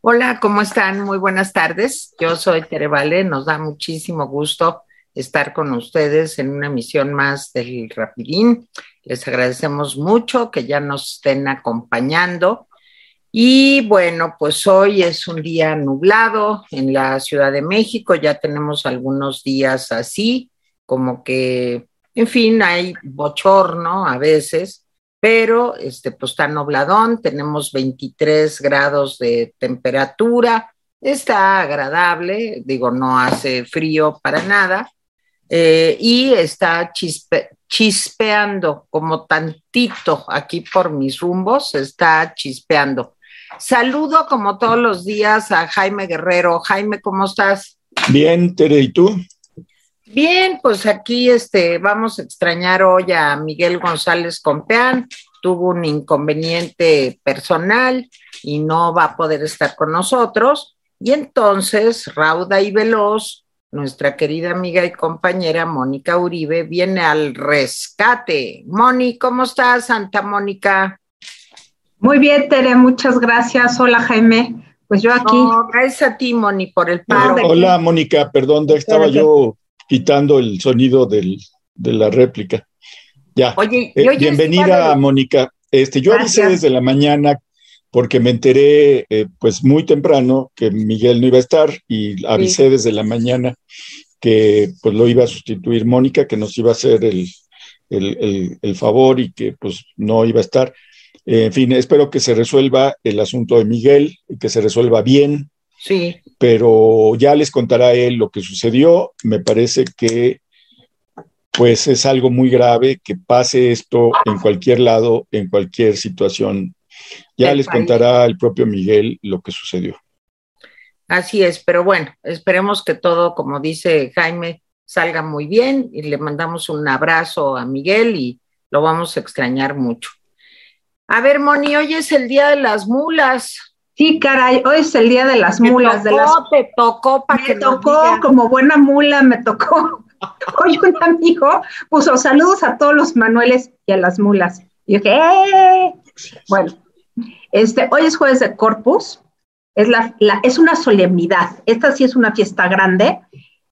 Hola, ¿cómo están? Muy buenas tardes. Yo soy Tere Vale. Nos da muchísimo gusto estar con ustedes en una emisión más del Rapidín. Les agradecemos mucho que ya nos estén acompañando. Y bueno, pues hoy es un día nublado en la Ciudad de México. Ya tenemos algunos días así, como que, en fin, hay bochorno a veces pero este, pues está nubladón, tenemos 23 grados de temperatura, está agradable, digo, no hace frío para nada, eh, y está chispeando como tantito aquí por mis rumbos, está chispeando. Saludo como todos los días a Jaime Guerrero. Jaime, ¿cómo estás? Bien, Tere, ¿y tú? Bien, pues aquí este, vamos a extrañar hoy a Miguel González Compeán. Tuvo un inconveniente personal y no va a poder estar con nosotros. Y entonces, rauda y veloz, nuestra querida amiga y compañera Mónica Uribe viene al rescate. Moni, ¿cómo estás, Santa Mónica? Muy bien, Tere, muchas gracias. Hola, Jaime. Pues yo aquí. gracias a ti, Moni, por el paro. hola, Mónica, perdón, estaba yo quitando el sonido del, de la réplica. Ya. Oye, eh, bienvenida, Mónica. Este, yo avisé desde la mañana porque me enteré eh, pues muy temprano que Miguel no iba a estar y avisé desde la mañana que pues lo iba a sustituir Mónica, que nos iba a hacer el, el, el, favor y que pues no iba a estar. en fin, espero que se resuelva el asunto de Miguel y que se resuelva bien, Sí. Pero ya les contará él lo que sucedió. Me parece que pues es algo muy grave que pase esto en cualquier lado, en cualquier situación. Ya les contará el propio Miguel lo que sucedió. Así es, pero bueno, esperemos que todo, como dice Jaime, salga muy bien y le mandamos un abrazo a Miguel y lo vamos a extrañar mucho. A ver, Moni, hoy es el Día de las Mulas. Sí, caray, hoy es el día de las mulas. de las... Te tocó para Me tocó, como buena mula, me tocó. Hoy un amigo puso saludos a todos los Manueles y a las mulas. Y dije, ¡eh! Bueno, este, hoy es jueves de Corpus, es, la, es una solemnidad. Esta sí es una fiesta grande.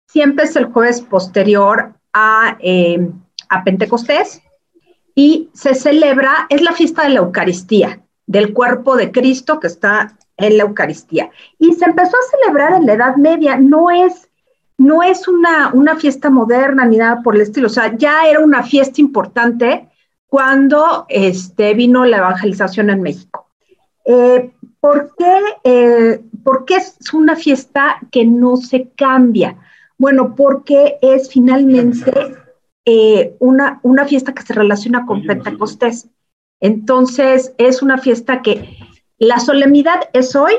Siempre es el jueves posterior a, eh, a Pentecostés y se celebra, es la fiesta de la Eucaristía del cuerpo de Cristo que está en la Eucaristía. Y se empezó a celebrar en la Edad Media, no es, no es una, una fiesta moderna ni nada por el estilo, o sea, ya era una fiesta importante cuando este, vino la evangelización en México. Eh, ¿por, qué, eh, ¿Por qué es una fiesta que no se cambia? Bueno, porque es finalmente eh, una, una fiesta que se relaciona con Pentecostés. Entonces, es una fiesta que la solemnidad es hoy,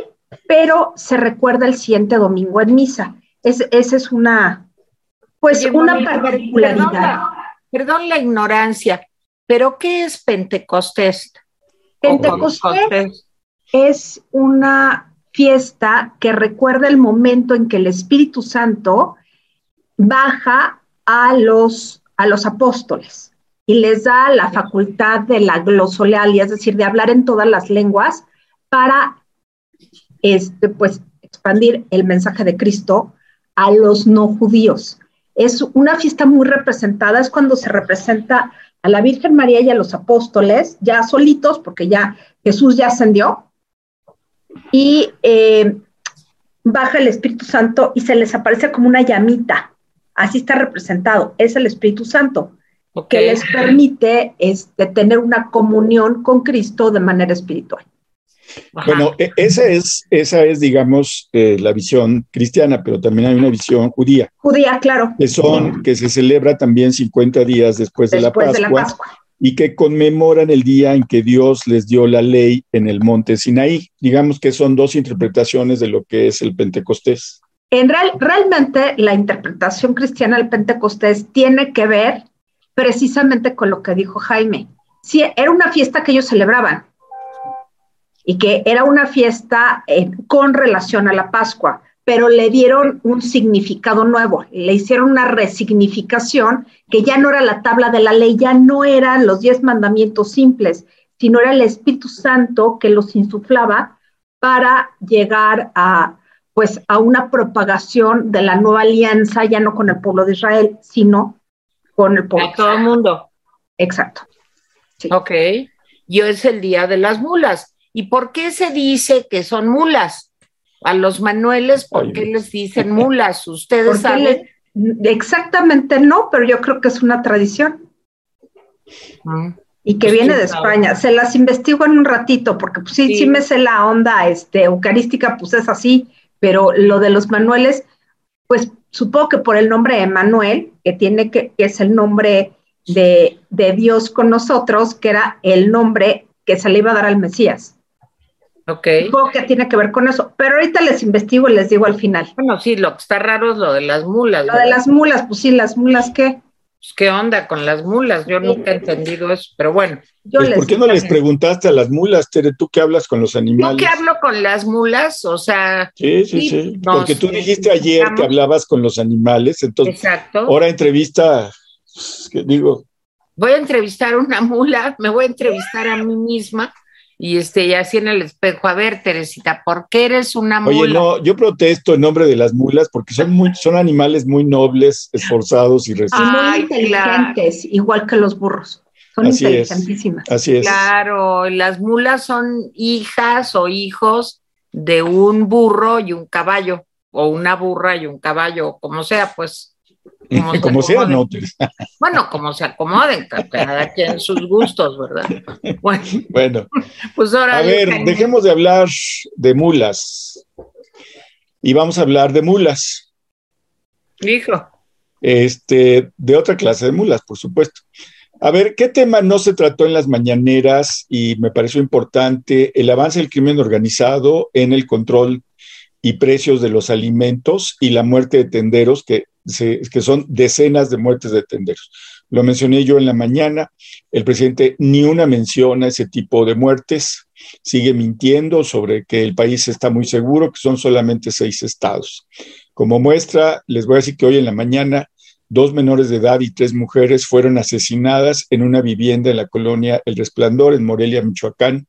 pero se recuerda el siguiente domingo en misa. esa es una, pues, una particularidad. Perdón, la ignorancia, pero ¿qué es Pentecostés? Pentecostés es una fiesta que recuerda el momento en que el Espíritu Santo baja a los, a los apóstoles y les da la facultad de la glosolalia, es decir, de hablar en todas las lenguas para este, pues, expandir el mensaje de Cristo a los no judíos. Es una fiesta muy representada, es cuando se representa a la Virgen María y a los apóstoles, ya solitos, porque ya Jesús ya ascendió, y eh, baja el Espíritu Santo y se les aparece como una llamita. Así está representado, es el Espíritu Santo que les permite este, tener una comunión con Cristo de manera espiritual. Bueno, e, esa es, esa es digamos, eh, la visión cristiana, pero también hay una visión judía. Judía, claro. Que son, que se celebra también 50 días después, de, la Pascua, y que conmemoran el día en que Dios les dio la ley en el monte Sinaí. Digamos que son dos interpretaciones de lo que es el Pentecostés. En real, realmente la interpretación cristiana del Pentecostés tiene que ver precisamente con lo que dijo Jaime. Sí, era una fiesta que ellos celebraban y que era una fiesta eh, con relación a la Pascua, pero le dieron un significado nuevo, le hicieron una resignificación que ya no era la tabla de la ley, ya no eran los diez mandamientos simples, sino era el Espíritu Santo que los insuflaba para llegar a, pues, a una propagación de la nueva alianza, ya no con el pueblo de Israel, sino con el. De todo el mundo. Exacto. Ok. Y hoy es el día de las mulas. ¿Y por qué se dice que son mulas? A los manueles, ¿por qué les dicen mulas? Ustedes saben. Exactamente no, pero yo creo que es una tradición. Mm. Y que pues viene de España. Se las investigo en un ratito, porque pues, sí, sí, me sé la onda este, eucarística, pues es así, pero lo de los manuales, pues supongo que por el nombre Emanuel, que tiene que, que es el nombre de, de, Dios con nosotros, que era el nombre que se le iba a dar al Mesías. Ok. Supongo que tiene que ver con eso, pero ahorita les investigo y les digo al final. Bueno, sí, lo que está raro es lo de las mulas. Lo de las mulas, pues sí, las mulas, ¿qué? Pues, ¿qué onda con las mulas? Yo nunca he entendido eso, pero bueno. Pues, ¿Por qué no les preguntaste a las mulas, Tere? ¿Tú qué hablas con los animales? ¿Yo qué hablo con las mulas? O sea. Sí, sí, sí. Porque tú dijiste ayer que hablabas con los animales, entonces. Exacto. Ahora entrevista, pues, ¿qué digo? Voy a entrevistar a una mula, me voy a entrevistar a mí misma y este, y así en el espejo, a ver, Teresita, ¿por qué eres una mula? Oye, no, yo protesto en nombre de las mulas porque son muy, son animales muy nobles, esforzados y resistentes. muy inteligentes, igual que los burros. Son inteligentísimas. así es. Claro, las mulas son hijas o hijos de un burro y un caballo, o una burra y un caballo, como sea, pues. Como, sea, no. Bueno, como se acomoden, cada quien sus gustos, ¿verdad? Bueno, pues ahora. A ver, dejemos de hablar de mulas y vamos a hablar de mulas. Hijo. Este, de otra clase de mulas, por supuesto. A ver, ¿qué tema no se trató en las mañaneras y me pareció importante? El avance del crimen organizado en el control y precios de los alimentos y la muerte de tenderos, que que son decenas de muertes de tenderos. Lo mencioné yo en la mañana, el presidente ni una menciona ese tipo de muertes, sigue mintiendo sobre que el país está muy seguro, que son solamente seis estados. Como muestra, les voy a decir que hoy en la mañana dos menores de edad y tres mujeres fueron asesinadas en una vivienda en la colonia El Resplandor, en Morelia, Michoacán.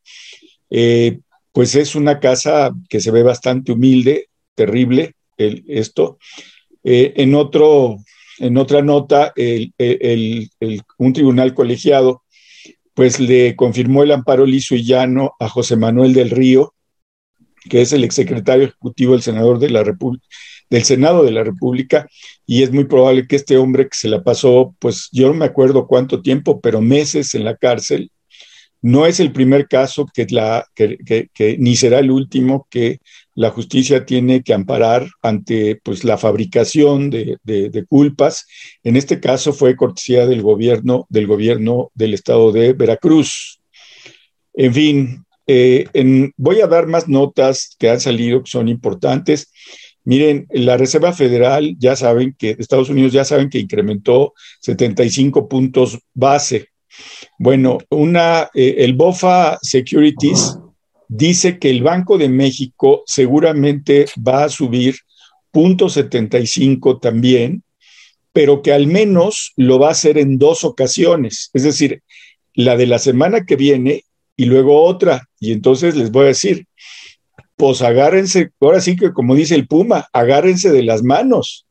Eh, pues es una casa que se ve bastante humilde, terrible esto, eh, en, otro, en otra nota, un tribunal colegiado pues le confirmó el amparo liso y llano a José Manuel del Río, que es el exsecretario ejecutivo del senador de la del Senado de la República, y es muy probable que este hombre que se la pasó, pues yo no me acuerdo cuánto tiempo, pero meses en la cárcel, no es el primer caso que, la, que, ni será el último que la justicia tiene que amparar ante pues, la fabricación de, culpas. En este caso fue cortesía del gobierno del, gobierno del estado de Veracruz. En fin, eh, voy a dar más notas que han salido que son importantes. Miren, la Reserva Federal ya saben que Estados Unidos ya saben que incrementó 75 puntos base bueno, una, eh, el BOFA Securities dice que el Banco de México seguramente va a subir 0.75 también, pero que al menos lo va a hacer en dos ocasiones, es decir, la de la semana que viene y luego otra. Y entonces les voy a decir, pues agárrense, ahora sí que como dice el Puma, agárrense de las manos,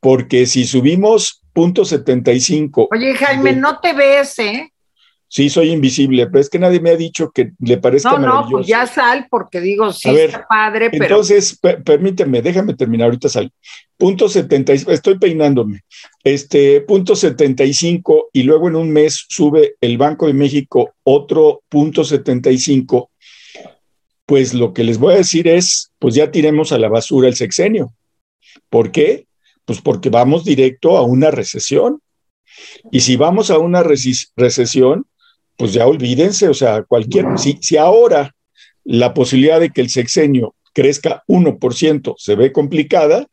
porque si subimos punto 75. Oye, Jaime, no te ves, ¿eh? Sí, soy invisible, pero es que nadie me ha dicho que le parezca no, maravilloso. No, pues ya sal, porque digo, sí, está padre, pero. Entonces, permíteme, déjame terminar, ahorita sal. Punto 75, estoy peinándome. Este, punto 75, y luego en un mes sube el Banco de México otro punto 75. Pues lo que les voy a decir es, pues ya tiremos a la basura el sexenio. ¿Por qué? Pues porque vamos directo a una recesión. Y si vamos a una recesión, pues ya olvídense, o sea, cualquier, si, si ahora la posibilidad de que el sexenio crezca 1% se ve complicada,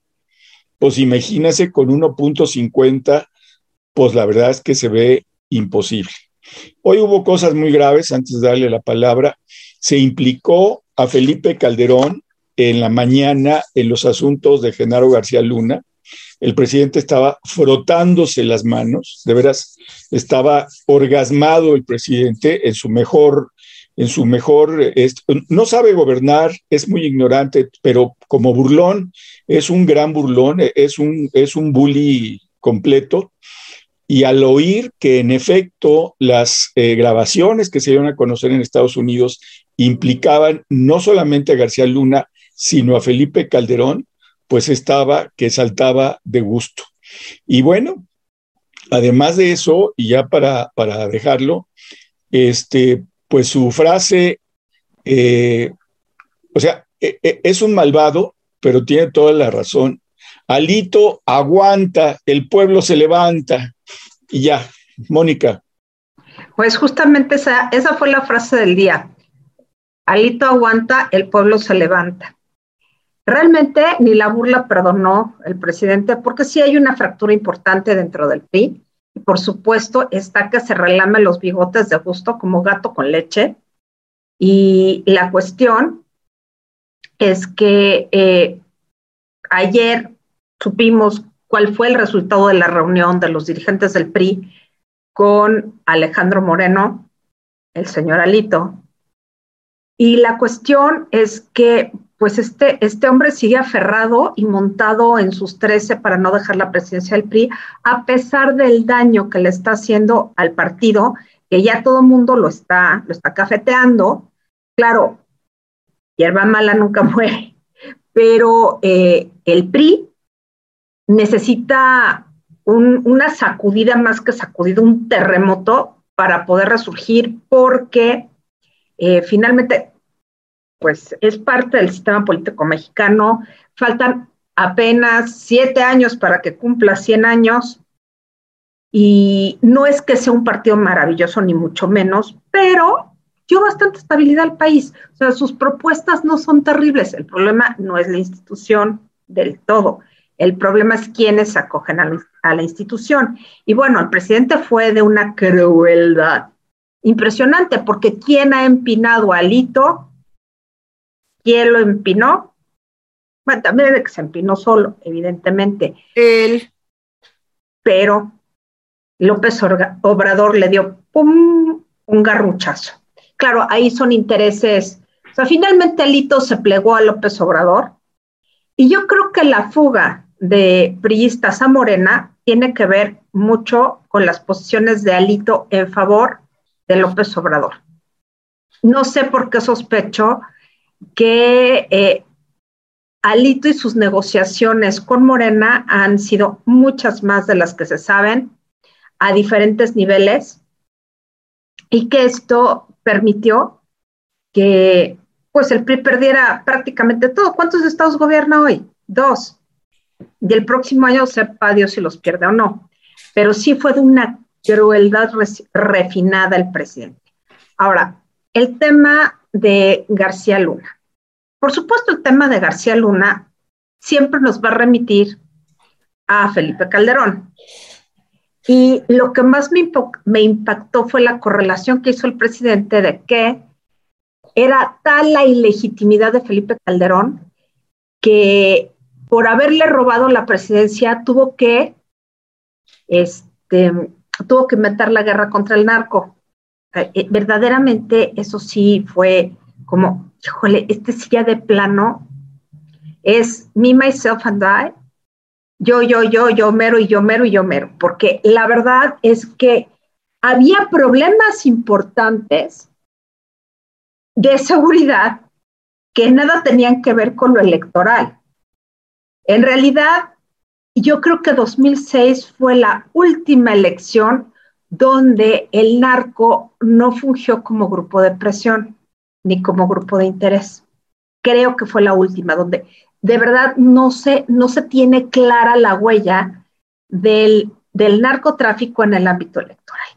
pues imagínense con 1.50, pues la verdad es que se ve imposible. Hoy hubo cosas muy graves, antes de darle la palabra, se implicó a Felipe Calderón en la mañana en los asuntos de Genaro García Luna, el presidente estaba frotándose las manos, de veras, estaba orgasmado el presidente en su mejor, en su mejor, no sabe gobernar, es muy ignorante, pero como burlón, es un gran burlón, es un, es un bully completo. Y al oír que en efecto las eh, grabaciones que se dieron a conocer en Estados Unidos implicaban no solamente a García Luna, sino a Felipe Calderón, pues estaba que saltaba de gusto. Y bueno, además de eso, y ya para, para dejarlo, este, pues su frase, eh, o sea, e, e, es un malvado, pero tiene toda la razón. Alito aguanta, el pueblo se levanta. Y ya, Mónica. Pues justamente esa, esa fue la frase del día. Alito aguanta, el pueblo se levanta. Realmente ni la burla perdonó el presidente porque sí hay una fractura importante dentro del PRI por supuesto está que se relame los bigotes de gusto como gato con leche. Y la cuestión es que eh, ayer supimos cuál fue el resultado de la reunión de los dirigentes del PRI con Alejandro Moreno, el señor Alito. Y la cuestión es que pues este, este hombre sigue aferrado y montado en sus trece para no dejar la presidencia del PRI, a pesar del daño que le está haciendo al partido, que ya todo el mundo lo está, lo está cafeteando. Claro, hierba mala nunca muere, pero eh, el PRI necesita una sacudida más que sacudida, un terremoto para poder resurgir, porque eh, finalmente pues es parte del sistema político mexicano. Faltan apenas siete años para que cumpla 100 años. Y no es que sea un partido maravilloso, ni mucho menos, pero dio bastante estabilidad al país. O sea, sus propuestas no son terribles. El problema no es la institución del todo. El problema es quienes acogen a la, a la institución. Y bueno, el presidente fue de una crueldad impresionante, porque ¿quién ha empinado a Alito ¿Quién lo empinó? Bueno, también de que se empinó solo, evidentemente. Él. Pero López Obrador le dio un garruchazo. Claro, ahí son intereses. O sea, finalmente Alito se plegó a López Obrador. Y yo creo que la fuga de priistas a Morena tiene que ver mucho con las posiciones de Alito en favor de López Obrador. No sé por qué sospecho que eh, Alito y sus negociaciones con Morena han sido muchas más de las que se saben a diferentes niveles y que esto permitió que pues el PRI perdiera prácticamente todo. ¿Cuántos estados gobierna hoy? Dos. Y el próximo año sepa Dios si los pierde o no. Pero sí fue de una crueldad refinada el presidente. Ahora, el tema de García Luna. Por supuesto, el tema de García Luna siempre nos va a remitir a Felipe Calderón. Y lo que más me, me impactó fue la correlación que hizo el presidente de que era tal la ilegitimidad de Felipe Calderón que por haberle robado la presidencia tuvo que, este, tuvo que meter la guerra contra el narco. Eh, verdaderamente eso sí fue como, híjole, este sí ya de plano es me, myself and I, yo, yo, yo, yo mero y yo mero y yo mero, porque la verdad es que había problemas importantes de seguridad que nada tenían que ver con lo electoral. En realidad, yo creo que 2006 fue la última elección donde el narco no fungió como grupo de presión ni como grupo de interés. Creo que fue la última, donde de verdad no se, no se tiene clara la huella del, del narcotráfico en el ámbito electoral.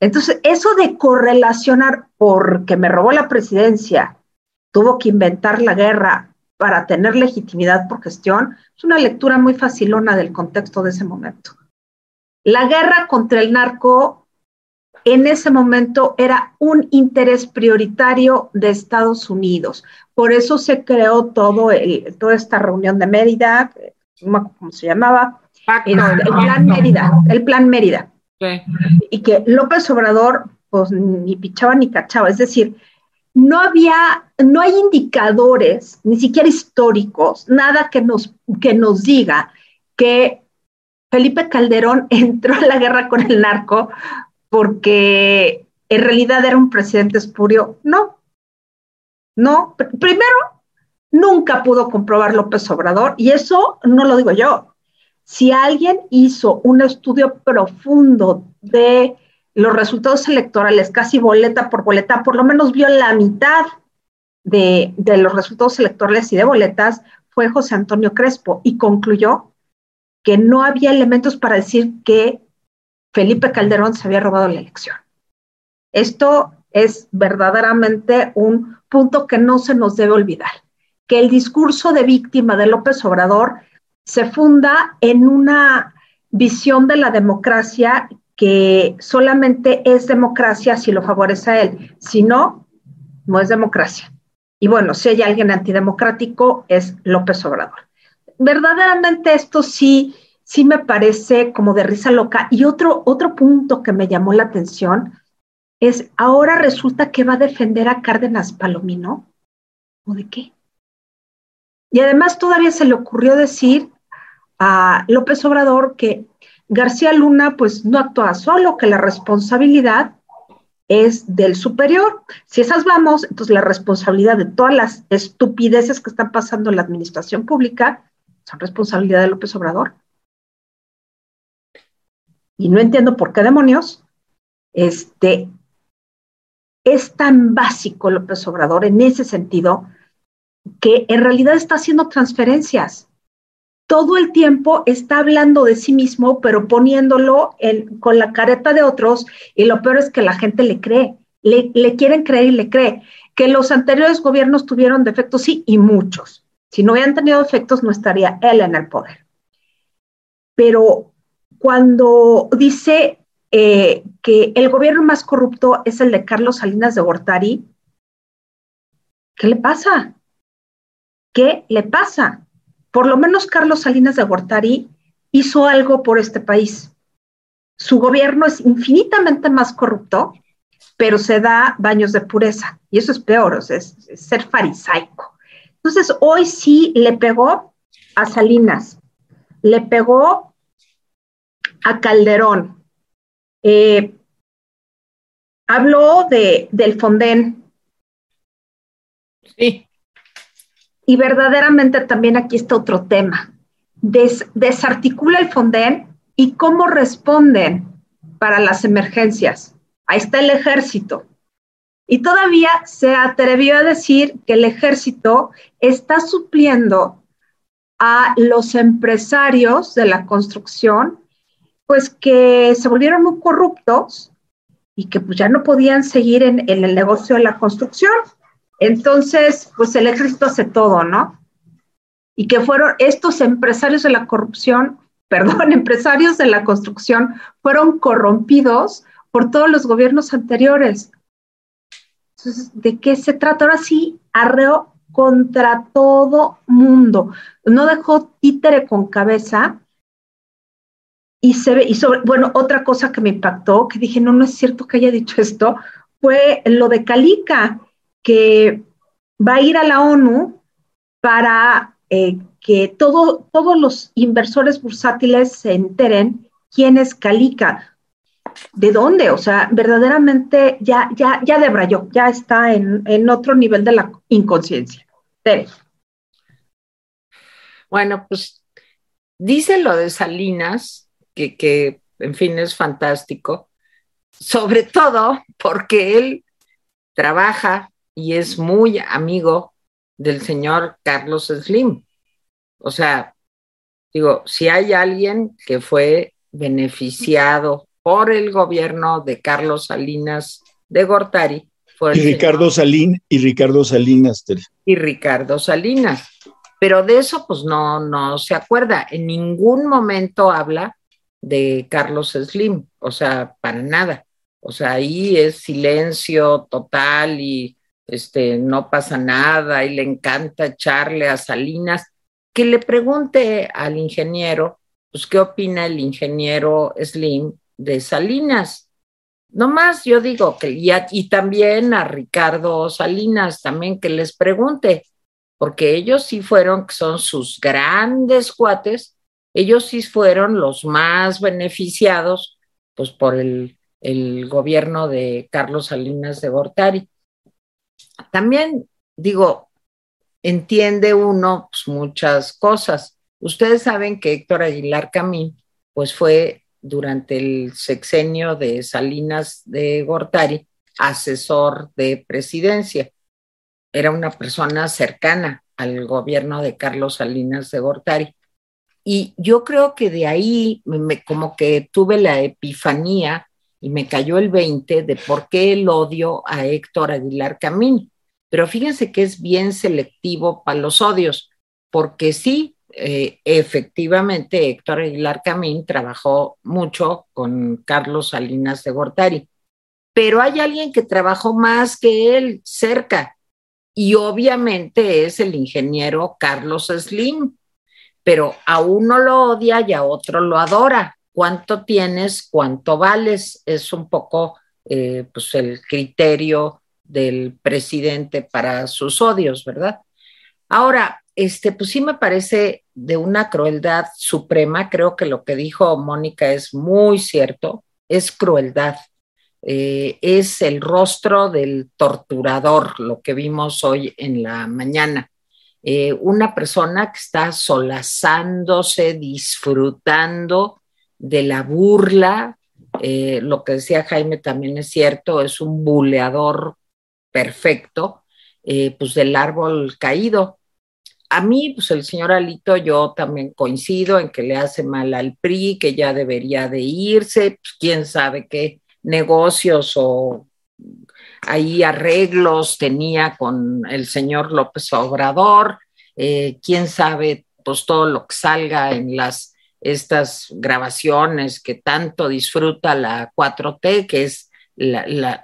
Entonces, eso de correlacionar porque me robó la presidencia, tuvo que inventar la guerra para tener legitimidad por gestión, es una lectura muy facilona del contexto de ese momento. La guerra contra el narco en ese momento era un interés prioritario de Estados Unidos. Por eso se creó todo el, toda esta reunión de Mérida, ¿cómo se llamaba? Este, el plan Mérida, el plan Mérida. Y que López Obrador, pues ni pichaba ni cachaba. Es decir, no había, no hay indicadores, ni siquiera históricos, nada que nos, que nos diga que Felipe Calderón entró a la guerra con el narco porque en realidad era un presidente espurio. No, no. Primero, nunca pudo comprobar López Obrador, y eso no lo digo yo. Si alguien hizo un estudio profundo de los resultados electorales, casi boleta por boleta, por lo menos vio la mitad de, de los resultados electorales y de boletas, fue José Antonio Crespo y concluyó que no había elementos para decir que Felipe Calderón se había robado la elección. Esto es verdaderamente un punto que no se nos debe olvidar, que el discurso de víctima de López Obrador se funda en una visión de la democracia que solamente es democracia si lo favorece a él, si no, no es democracia. Y bueno, si hay alguien antidemocrático es López Obrador. Verdaderamente esto sí sí me parece como de risa loca. Y otro, otro punto que me llamó la atención es, ahora resulta que va a defender a Cárdenas Palomino. ¿O de qué? Y además todavía se le ocurrió decir a López Obrador que García Luna pues no actúa solo, que la responsabilidad es del superior. Si esas vamos, entonces la responsabilidad de todas las estupideces que están pasando en la administración pública son responsabilidad de López Obrador y no entiendo por qué demonios, este, es tan básico López Obrador en ese sentido que en realidad está haciendo transferencias. Todo el tiempo está hablando de sí mismo, pero poniéndolo con la careta de otros, y lo peor es que la gente le cree, le, le quieren creer y le cree. Que los anteriores gobiernos tuvieron defectos, sí, y muchos. Si no hubieran tenido defectos, no estaría él en el poder. Pero cuando dice eh, que el gobierno más corrupto es el de Carlos Salinas de Gortari, ¿qué le pasa? ¿Qué le pasa? Por lo menos Carlos Salinas de Gortari hizo algo por este país. Su gobierno es infinitamente más corrupto, pero se da baños de pureza. Y eso es peor, es, es ser farisaico. Entonces, hoy sí le pegó a Salinas, le pegó a Calderón. Eh, habló de, del Fonden. Sí. Y verdaderamente también aquí está otro tema. desarticula el Fonden y cómo responden para las emergencias. Ahí está el ejército. Y todavía se atrevió a decir que el ejército está supliendo a los empresarios de la construcción pues que se volvieron muy corruptos y que pues ya no podían seguir en, el negocio de la construcción. Entonces, pues el ejército hace todo, ¿no? Y que fueron estos empresarios de la corrupción, perdón, empresarios de la construcción, fueron corrompidos por todos los gobiernos anteriores. Entonces, ¿de qué se trata? Ahora sí, arreo contra todo mundo. No dejó títere con cabeza y se ve, y sobre, bueno, otra cosa que me impactó, que dije, no, no es cierto que haya dicho esto, fue lo de Calica, que va a ir a la ONU para eh, que todo, todos los inversores bursátiles se enteren quién es Calica. ¿De dónde? O sea, verdaderamente ya, ya, ya debrayó, ya está en, en otro nivel de la inconsciencia. Bueno, pues dice lo de Salinas, que, en fin, es fantástico, sobre todo porque él trabaja y es muy amigo del señor Carlos Slim. O sea, digo, si hay alguien que fue beneficiado por el gobierno de Carlos Salinas de Gortari, fue y Ricardo Salín y Ricardo Salinas. Y Ricardo Salinas. Pero de eso pues no, no se acuerda. En ningún momento habla de Carlos Slim, o sea, para nada. O sea, ahí es silencio total y este, no pasa nada y le encanta echarle a Salinas. Que le pregunte al ingeniero, pues, ¿qué opina el ingeniero Slim de Salinas? no más yo digo que, y, y también a Ricardo Salinas, también que les pregunte, porque ellos sí fueron, que son sus grandes cuates, ellos sí fueron los más beneficiados, pues por el, gobierno de Carlos Salinas de Gortari. También digo, entiende uno pues, muchas cosas. Ustedes saben que Héctor Aguilar Camín, pues fue durante el sexenio de Salinas de Gortari, asesor de presidencia. Era una persona cercana al gobierno de Carlos Salinas de Gortari. Y yo creo que de ahí me, como que tuve la epifanía y me cayó el 20 de por qué el odio a Héctor Aguilar Camín. Pero fíjense que es bien selectivo para los odios, porque sí, eh, efectivamente, Héctor Aguilar Camín trabajó mucho con Carlos Salinas de Gortari, pero hay alguien que trabajó más que él cerca, y obviamente es el ingeniero Carlos Slim, pero a uno lo odia y a otro lo adora. ¿Cuánto tienes? ¿Cuánto vales? Es un poco eh, pues el criterio del presidente para sus odios, ¿verdad? Ahora, este, pues sí me parece de una crueldad suprema. Creo que lo que dijo Mónica es muy cierto, es crueldad. Eh, es el rostro del torturador, lo que vimos hoy en la mañana. Eh, una persona que está solazándose, disfrutando de la burla. Eh, lo que decía Jaime también es cierto, es un buleador perfecto, eh, pues del árbol caído. A mí, pues el señor Alito, yo también coincido en que le hace mal al PRI, que ya debería de irse, pues quién sabe qué negocios o ahí arreglos tenía con el señor López Obrador, eh, quién sabe pues todo lo que salga en las estas grabaciones que tanto disfruta la 4T, que es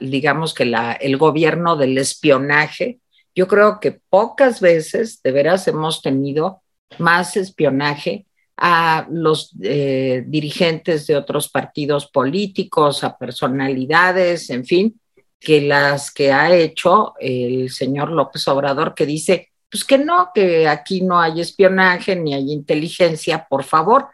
digamos que el gobierno del espionaje. Yo creo que pocas veces de veras hemos tenido más espionaje a los eh, dirigentes de otros partidos políticos, a personalidades, en fin, que las que ha hecho el señor López Obrador, que dice, pues que no, que aquí no hay espionaje ni hay inteligencia, por favor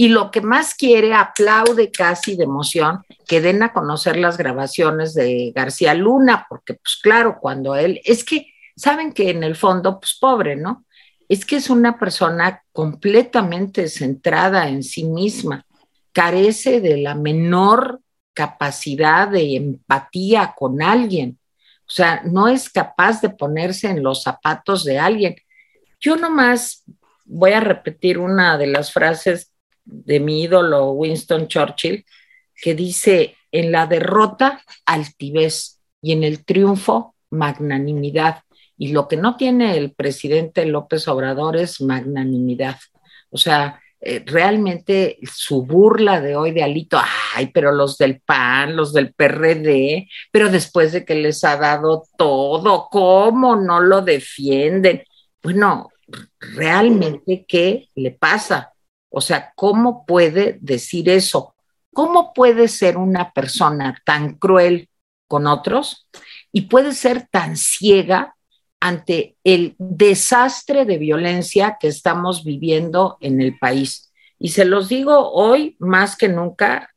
y lo que más quiere, aplaude casi de emoción, que den a conocer las grabaciones de García Luna, porque pues claro, cuando él, es que saben que en el fondo, pues pobre, ¿no? Es que es una persona completamente centrada en sí misma, carece de la menor capacidad de empatía con alguien, o sea, no es capaz de ponerse en los zapatos de alguien. Yo nomás voy a repetir una de las frases de mi ídolo Winston Churchill, que dice, en la derrota, altivez y en el triunfo, magnanimidad. Y lo que no tiene el presidente López Obrador es magnanimidad. O sea, eh, realmente su burla de hoy de Alito, ay, pero los del PAN, los del PRD, pero después de que les ha dado todo, ¿cómo no lo defienden? Bueno, realmente, ¿qué le pasa? O sea, ¿cómo puede decir eso? ¿Cómo puede ser una persona tan cruel con otros y puede ser tan ciega ante el desastre de violencia que estamos viviendo en el país? Y se los digo hoy más que nunca,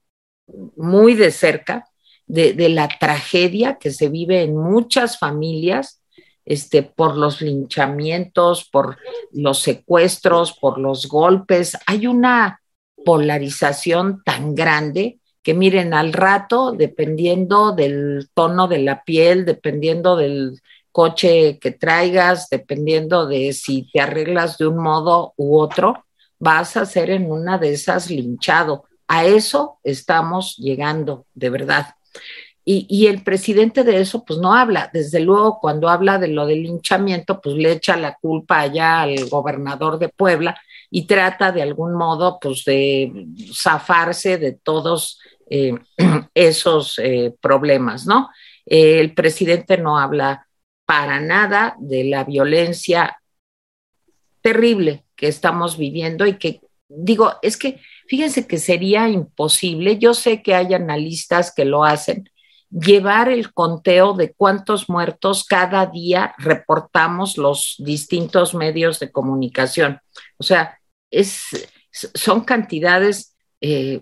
muy de cerca, de, la tragedia que se vive en muchas familias este, por los linchamientos, por los secuestros, por los golpes. Hay una polarización tan grande que miren al rato, dependiendo del tono de la piel, dependiendo del coche que traigas, dependiendo de si te arreglas de un modo u otro, vas a ser en una de esas linchado. A eso estamos llegando, de verdad. Y, el presidente de eso, pues no habla. Desde luego, cuando habla de lo del linchamiento, pues le echa la culpa allá al gobernador de Puebla y trata de algún modo, pues de zafarse de todos eh, esos eh, problemas, ¿no? el presidente no habla para nada de la violencia terrible que estamos viviendo y que, digo, es que fíjense que sería imposible, yo sé que hay analistas que lo hacen, llevar el conteo de cuántos muertos cada día reportamos los distintos medios de comunicación. O sea, es, son cantidades eh,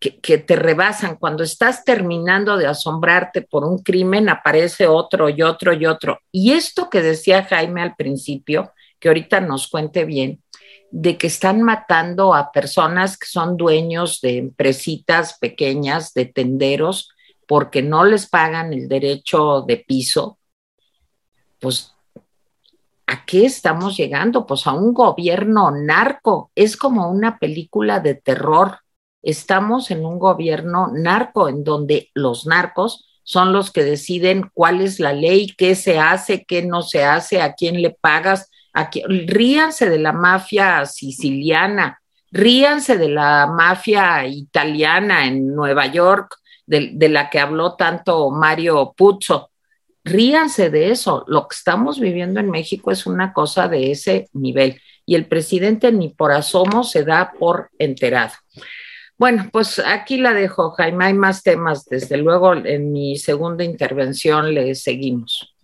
que, te rebasan. Cuando estás terminando de asombrarte por un crimen, aparece otro y otro y otro. Y esto que decía Jaime al principio, que ahorita nos cuente bien, de que están matando a personas que son dueños de empresitas pequeñas, de tenderos, porque no les pagan el derecho de piso, pues ¿a qué estamos llegando? Pues a un gobierno narco. Es como una película de terror estamos en un gobierno narco, en donde los narcos son los que deciden cuál es la ley, qué se hace, qué no se hace, a quién le pagas, a quién... ríanse de la mafia siciliana, ríanse de la mafia italiana en Nueva York, de, de la que habló tanto Mario Puzo. Ríanse de eso. Lo que estamos viviendo en México es una cosa de ese nivel y el presidente ni por asomo se da por enterado. Bueno, pues aquí la dejo, Jaime. Hay más temas. Desde luego, en mi segunda intervención le seguimos.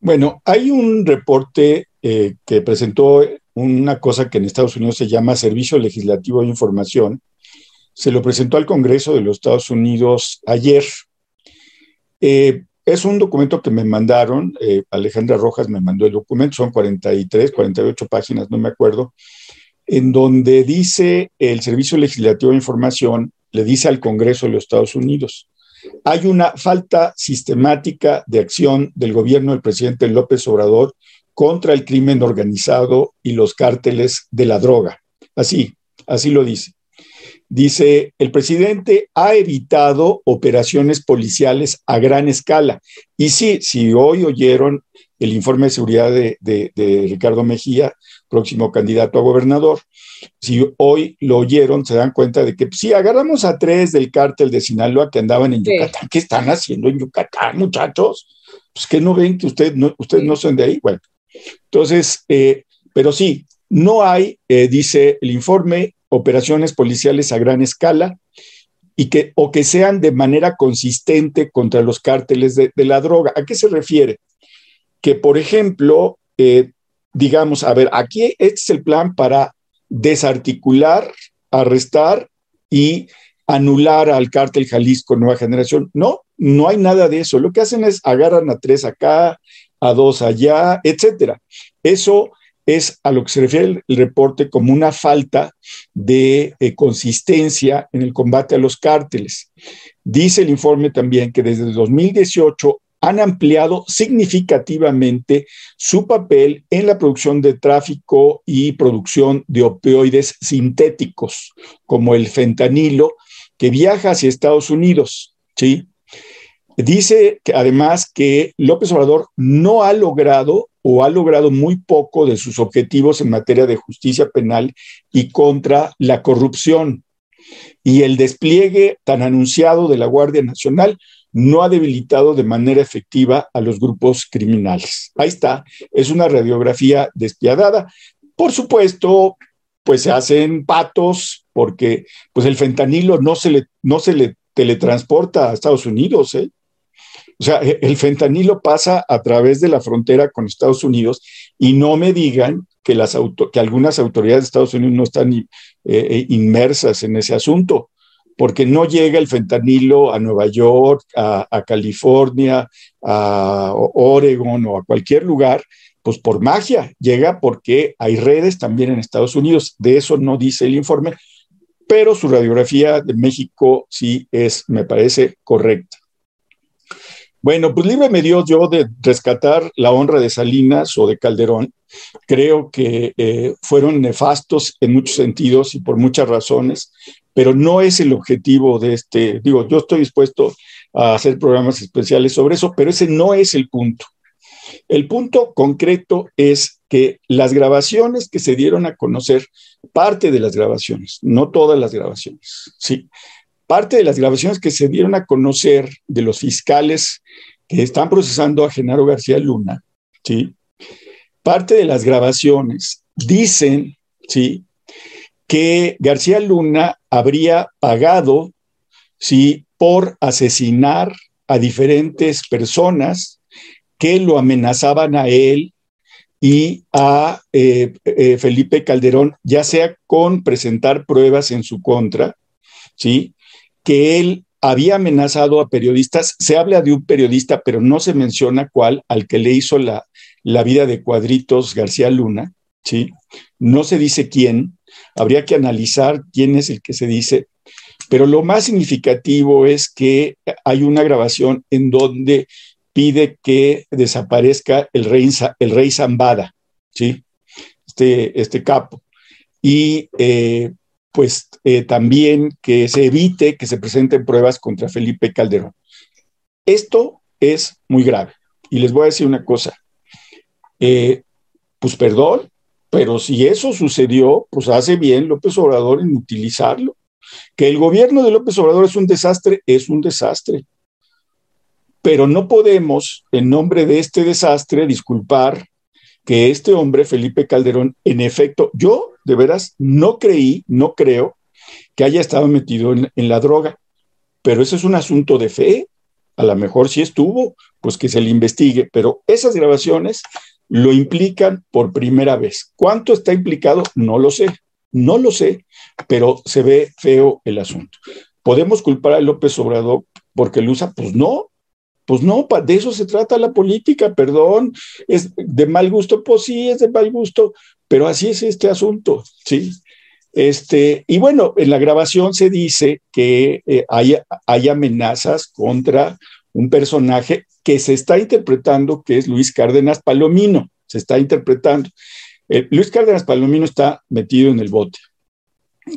Bueno, hay un reporte eh, que presentó una cosa que en Estados Unidos se llama Servicio Legislativo de Información. Se lo presentó al Congreso de los Estados Unidos ayer. Eh, es un documento que me mandaron, eh, Alejandra Rojas me mandó el documento, son 43, 48 páginas, no me acuerdo, en donde dice el Servicio Legislativo de Información, le dice al Congreso de los Estados Unidos, hay una falta sistemática de acción del gobierno del presidente López Obrador contra el crimen organizado y los cárteles de la droga. Así, así lo dice. Dice, el presidente ha evitado operaciones policiales a gran escala. Y sí, si hoy oyeron el informe de seguridad de, Ricardo Mejía, próximo candidato a gobernador. Si hoy lo oyeron, se dan cuenta de que pues, si agarramos a tres del cártel de Sinaloa que andaban en Yucatán, ¿qué están haciendo en Yucatán, muchachos? Pues que no ven que ustedes no, ustedes no son de ahí. Bueno, entonces, eh, pero sí, no hay, eh, dice el informe, operaciones policiales a gran escala y que, o que sean de manera consistente contra los cárteles de, de la droga. ¿A qué se refiere? que, por ejemplo, eh, digamos, a ver, aquí este es el plan para desarticular, arrestar y anular al cártel Jalisco Nueva Generación. No, no hay nada de eso. Lo que hacen es agarran a tres acá, a dos allá, etcétera. Eso es a lo que se refiere el, reporte como una falta de eh, consistencia en el combate a los cárteles. Dice el informe también que desde el 2018 han ampliado significativamente su papel en la producción de tráfico y producción de opioides sintéticos, como el fentanilo, que viaja hacia Estados Unidos. ¿sí? Dice además que López Obrador no ha logrado o ha logrado muy poco de sus objetivos en materia de justicia penal y contra la corrupción. Y el despliegue tan anunciado de la Guardia Nacional no ha debilitado de manera efectiva a los grupos criminales. Ahí está, es una radiografía despiadada. Por supuesto, pues se hacen patos porque pues el fentanilo no se le, no se le teletransporta a Estados Unidos, ¿eh? O sea, e, el fentanilo pasa a través de la frontera con Estados Unidos y no me digan que, las que algunas autoridades de Estados Unidos no están eh, eh, inmersas en ese asunto porque no llega el fentanilo a Nueva York, a, California, a Oregon o a cualquier lugar, pues por magia, llega porque hay redes también en Estados Unidos. De eso no dice el informe, pero su radiografía de México sí es, me parece, correcta. Bueno, pues libre me dio yo de rescatar la honra de Salinas o de Calderón. Creo que eh, fueron nefastos en muchos sentidos y por muchas razones pero no es el objetivo de este, digo, yo estoy dispuesto a hacer programas especiales sobre eso, pero ese no es el punto. El punto concreto es que las grabaciones que se dieron a conocer, parte de las grabaciones, no todas las grabaciones, sí, parte de las grabaciones que se dieron a conocer de los fiscales que están procesando a Genaro García Luna, sí, parte de las grabaciones dicen, sí, que García Luna habría pagado ¿sí? por asesinar a diferentes personas que lo amenazaban a él y a eh, eh, Felipe Calderón, ya sea con presentar pruebas en su contra, ¿sí? Que él había amenazado a periodistas, se habla de un periodista, pero no se menciona cuál, al que le hizo la, la vida de cuadritos García Luna, ¿sí? No se dice quién, habría que analizar quién es el que se dice, pero lo más significativo es que hay una grabación en donde pide que desaparezca el rey, el rey Zambada, ¿sí? Este, este capo. Y eh, pues eh, también que se evite que se presenten pruebas contra Felipe Calderón. Esto es muy grave. Y les voy a decir una cosa. Eh, pues perdón, pero si eso sucedió, pues hace bien López Obrador en utilizarlo. Que el gobierno de López Obrador es un desastre, es un desastre pero no podemos, en nombre de este desastre, disculpar que este hombre, Felipe Calderón, en efecto, yo de veras no creí, no creo que haya estado metido en, la droga, pero eso es un asunto de fe, a lo mejor sí estuvo, pues que se le investigue, pero esas grabaciones lo implican por primera vez. ¿Cuánto está implicado? No lo sé, no lo sé, pero se ve feo el asunto. ¿Podemos culpar a López Obrador porque lo usa? Pues no, pues no, de eso se trata la política, perdón, es de mal gusto, pues sí, es de mal gusto, pero así es este asunto, ¿sí? Este, y bueno, en la grabación se dice que eh, hay, hay, amenazas contra un personaje que se está interpretando, que es Luis Cárdenas Palomino, se está interpretando. Eh, Luis Cárdenas Palomino está metido en el bote,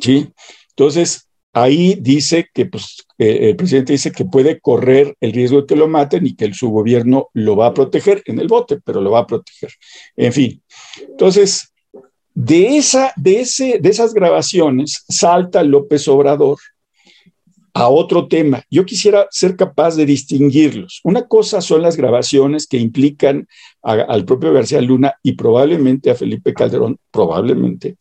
¿sí? Entonces, ahí dice que pues, el presidente dice que puede correr el riesgo de que lo maten y que su gobierno lo va a proteger en el bote, pero lo va a proteger. En fin, entonces, de, esa, de, ese, de esas grabaciones salta López Obrador a otro tema. Yo quisiera ser capaz de distinguirlos. Una cosa son las grabaciones que implican al propio García Luna y probablemente a Felipe Calderón, probablemente,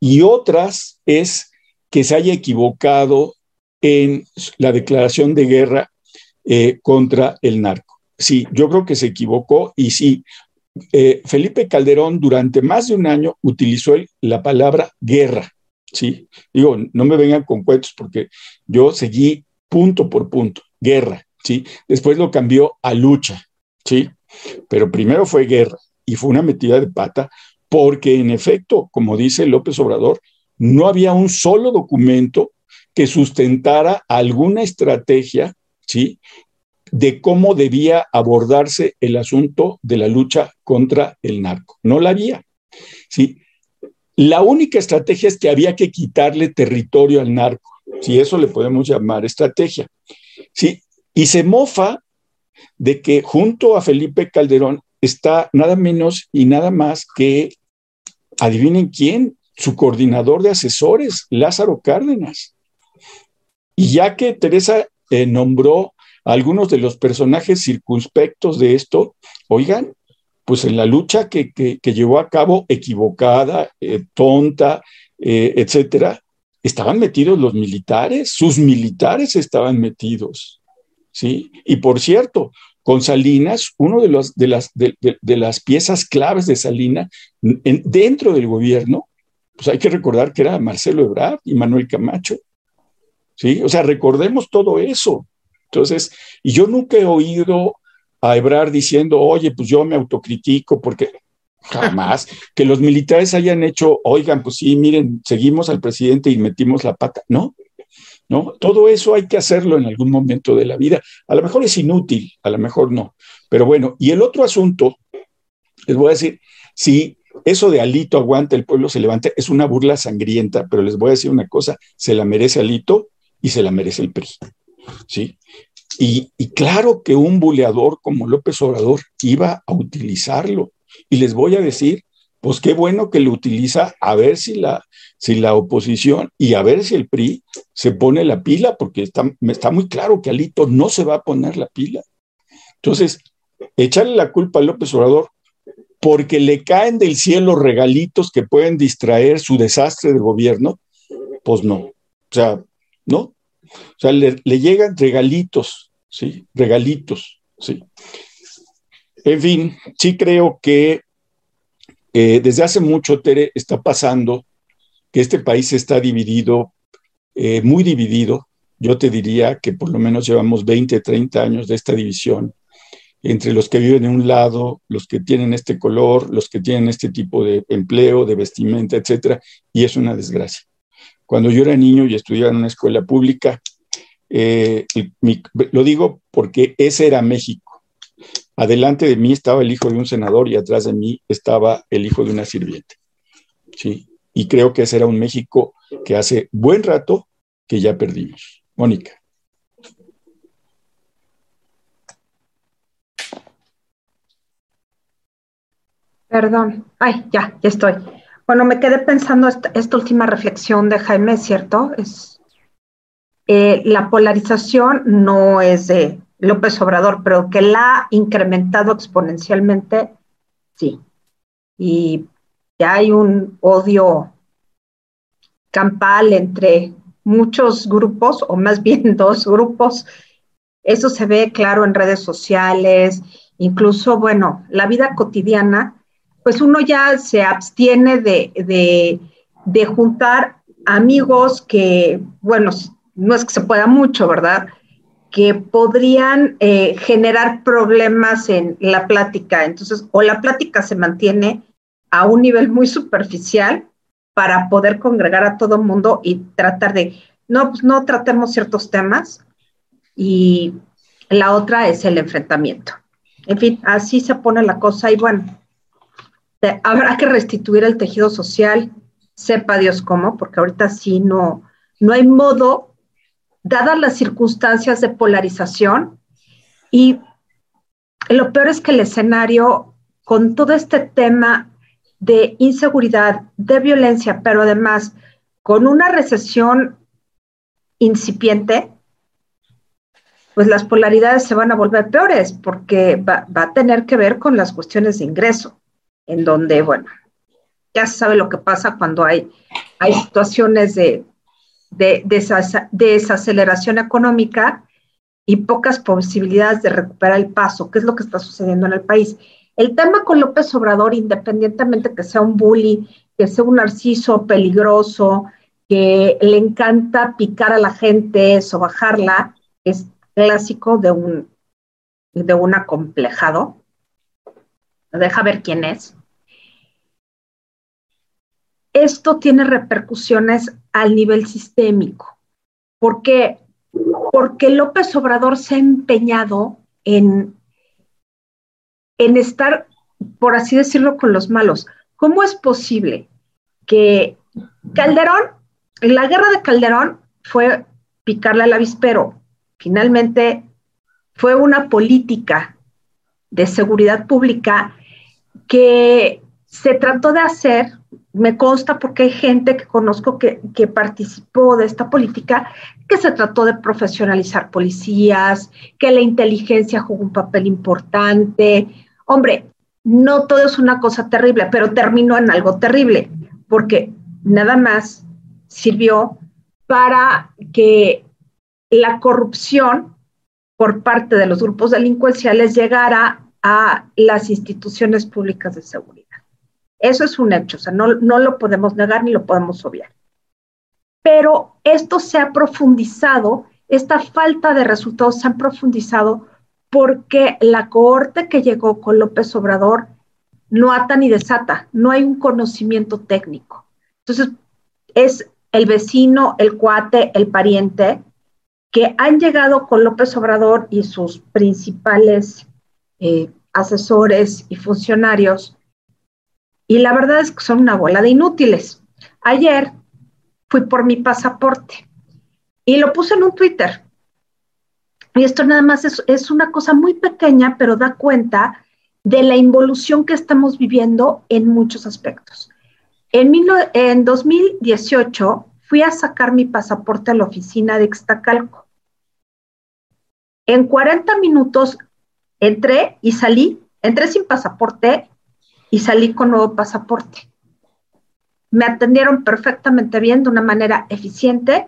y otras es que se haya equivocado en la declaración de guerra eh, contra el narco. Sí, yo creo que se equivocó y sí, eh, Felipe Calderón durante más de un año utilizó la palabra guerra. Sí, digo, no me vengan con cuentos porque yo seguí punto por punto, guerra. Sí, después lo cambió a lucha. Sí, pero primero fue guerra y fue una metida de pata porque en efecto, como dice López Obrador, no había un solo documento que sustentara alguna estrategia, ¿sí? De cómo debía abordarse el asunto de la lucha contra el narco. No la había. ¿sí? La única estrategia es que había que quitarle territorio al narco, si eso le podemos llamar estrategia. ¿sí? Y se mofa de que junto a Felipe Calderón está nada menos y nada más que, adivinen quién, su coordinador de asesores, Lázaro Cárdenas. Y ya que Teresa eh, nombró algunos de los personajes circunspectos de esto, oigan, pues en la lucha que, llevó a cabo equivocada, eh, tonta, eh, etcétera, estaban metidos los militares, sus militares estaban metidos. ¿sí? Y por cierto, con Salinas, uno de, los, de, las, de, las piezas claves de Salinas dentro del gobierno pues hay que recordar que era Marcelo Ebrard y Manuel Camacho. ¿Sí? O sea, recordemos todo eso. Entonces, y yo nunca he oído a Ebrard diciendo, oye, pues yo me autocritico porque jamás que los militares hayan hecho, oigan, pues sí, miren, seguimos al presidente y metimos la pata. No, no, todo eso hay que hacerlo en algún momento de la vida. A lo mejor es inútil, a lo mejor no. Pero bueno, y el otro asunto, les voy a decir, si eso de Alito aguanta, el pueblo se levanta, es una burla sangrienta, pero les voy a decir una cosa, se la merece Alito y se la merece el PRI. ¿sí? Y, claro que un buleador como López Obrador iba a utilizarlo. Y les voy a decir, pues qué bueno que lo utiliza, a ver si la, si la oposición y a ver si el PRI se pone la pila, porque está, está muy claro que Alito no se va a poner la pila. Entonces, echarle la culpa a López Obrador porque le caen del cielo regalitos que pueden distraer su desastre de gobierno, pues no. O sea, ¿no? O sea, le, llegan regalitos ¿sí? Regalitos, ¿sí? En fin, sí creo que eh, desde hace mucho, Tere, está pasando que este país está dividido, eh, muy dividido. Yo te diría que por lo menos llevamos 20, 30 años de esta división entre los que viven en un lado, los que tienen este color, los que tienen este tipo de empleo, de vestimenta, etcétera, y es una desgracia. Cuando yo era niño y estudiaba en una escuela pública, eh, lo digo porque ese era México. Adelante de mí estaba el hijo de un senador y atrás de mí estaba el hijo de una sirviente. ¿sí? Y creo que ese era un México que hace buen rato que ya perdimos. Mónica. Perdón, ay, ya, ya estoy. Bueno, me quedé pensando esta, última reflexión de Jaime, ¿cierto? Es, eh, la polarización no es de López Obrador, pero que la ha incrementado exponencialmente, sí. Y ya hay un odio campal entre muchos grupos, o más bien dos grupos. Eso se ve claro en redes sociales, incluso, bueno, la vida cotidiana pues uno ya se abstiene de, juntar amigos que, bueno, no es que se pueda mucho, ¿verdad? Que podrían eh, generar problemas en la plática. Entonces, o la plática se mantiene a un nivel muy superficial para poder congregar a todo el mundo y tratar de, no, pues no tratemos ciertos temas. Y la otra es el enfrentamiento. En fin, así se pone la cosa y bueno, habrá que restituir el tejido social, sepa Dios cómo, porque ahorita sí no, no hay modo, dadas las circunstancias de polarización, y lo peor es que el escenario, con todo este tema de inseguridad, de violencia, pero además con una recesión incipiente, pues las polaridades se van a volver peores porque va, va, a tener que ver con las cuestiones de ingreso en donde, bueno, ya se sabe lo que pasa cuando hay, hay situaciones de, de, desaceleración económica y pocas posibilidades de recuperar el paso, que es lo que está sucediendo en el país. El tema con López Obrador, independientemente que sea un bully, que sea un narciso peligroso, que le encanta picar a la gente, bajarla, es clásico de un, de un acomplejado, deja ver quién es. Esto tiene repercusiones al nivel sistémico. ¿Por qué? Porque López Obrador se ha empeñado en, en estar, por así decirlo, con los malos. ¿Cómo es posible que Calderón, la guerra de Calderón fue picarle al avispero? Finalmente fue una política de seguridad pública que se trató de hacer, me consta porque hay gente que conozco que, participó de esta política, que se trató de profesionalizar policías, que la inteligencia jugó un papel importante. Hombre, no todo es una cosa terrible, pero terminó en algo terrible, porque nada más sirvió para que la corrupción por parte de los grupos delincuenciales llegara a las instituciones públicas de seguridad. Eso es un hecho, o sea, no, no lo podemos negar ni lo podemos obviar. Pero esto se ha profundizado, esta falta de resultados se ha profundizado porque la cohorte que llegó con López Obrador no ata ni desata, no hay un conocimiento técnico. Entonces, es el vecino, el cuate, el pariente, que han llegado con López Obrador y sus principales eh, asesores y funcionarios, y la verdad es que son una bola de inútiles. Ayer fui por mi pasaporte y lo puse en un Twitter. Y esto nada más es, una cosa muy pequeña, pero da cuenta de la involución que estamos viviendo en muchos aspectos. En, en 2018 fui a sacar mi pasaporte a la oficina de Ixtacalco. En 40 minutos Entré y salí, entré sin pasaporte y salí con nuevo pasaporte. Me atendieron perfectamente bien, de una manera eficiente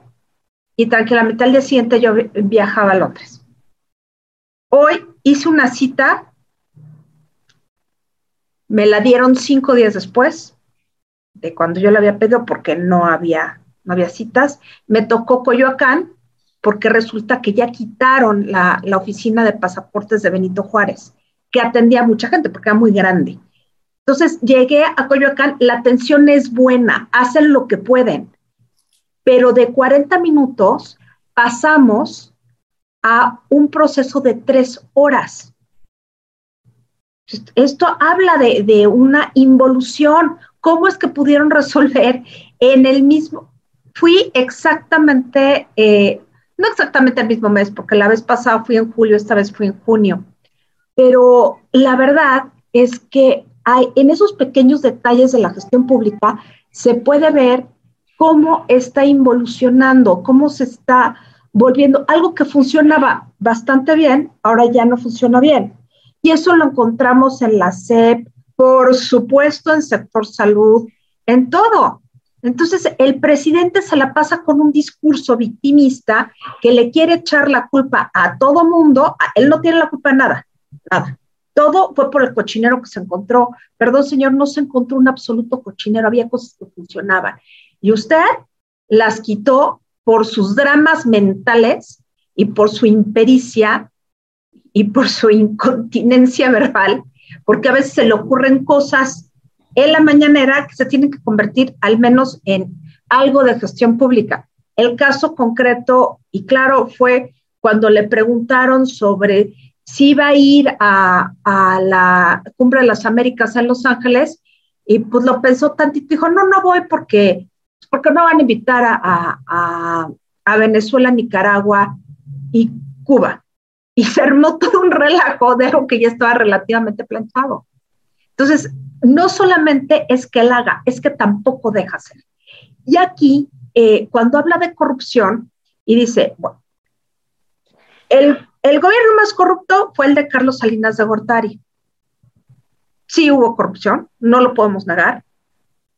y tranquilamente al día siguiente yo viajaba a Londres. Hoy hice una cita, me la dieron cinco días después de cuando yo la había pedido porque no había, no había citas. Me tocó Coyoacán porque resulta que ya quitaron la, la oficina de pasaportes de Benito Juárez, que atendía a mucha gente porque era muy grande. Entonces llegué a Coyoacán, la atención es buena, hacen lo que pueden, pero de 40 minutos pasamos a un proceso de tres horas. Esto habla de, una involución. ¿Cómo es que pudieron resolver en el mismo? Fui exactamente, eh, no exactamente el mismo mes, porque la vez pasada fui en julio, esta vez fui en junio, pero la verdad es que hay, en esos pequeños detalles de la gestión pública se puede ver cómo está involucionando, cómo se está volviendo algo que funcionaba bastante bien, ahora ya no funciona bien. Y eso lo encontramos en la SEP, por supuesto en sector salud, en todo. Entonces, el presidente se la pasa con un discurso victimista que le quiere echar la culpa a todo mundo. Él no tiene la culpa nada, nada. Todo fue por el cochinero que se encontró. Perdón, señor, no se encontró un absoluto cochinero, había cosas que funcionaban. Y usted las quitó por sus dramas mentales y por su impericia y por su incontinencia verbal, porque a veces se le ocurren cosas en la mañanera que se tienen que convertir al menos en algo de gestión pública. El caso concreto y claro fue cuando le preguntaron sobre si iba a ir a, la Cumbre de las Américas en Los Ángeles y pues lo pensó tantito, dijo, no, no voy porque, porque no van a invitar a, a, Venezuela, Nicaragua y Cuba. Y se armó todo un relajo de algo que ya estaba relativamente planchado. Entonces, no solamente es que él haga, es que tampoco deja hacer. Y aquí, eh, cuando habla de corrupción y dice, bueno, el el gobierno más corrupto fue el de Carlos Salinas de Gortari. Sí hubo corrupción, no lo podemos negar,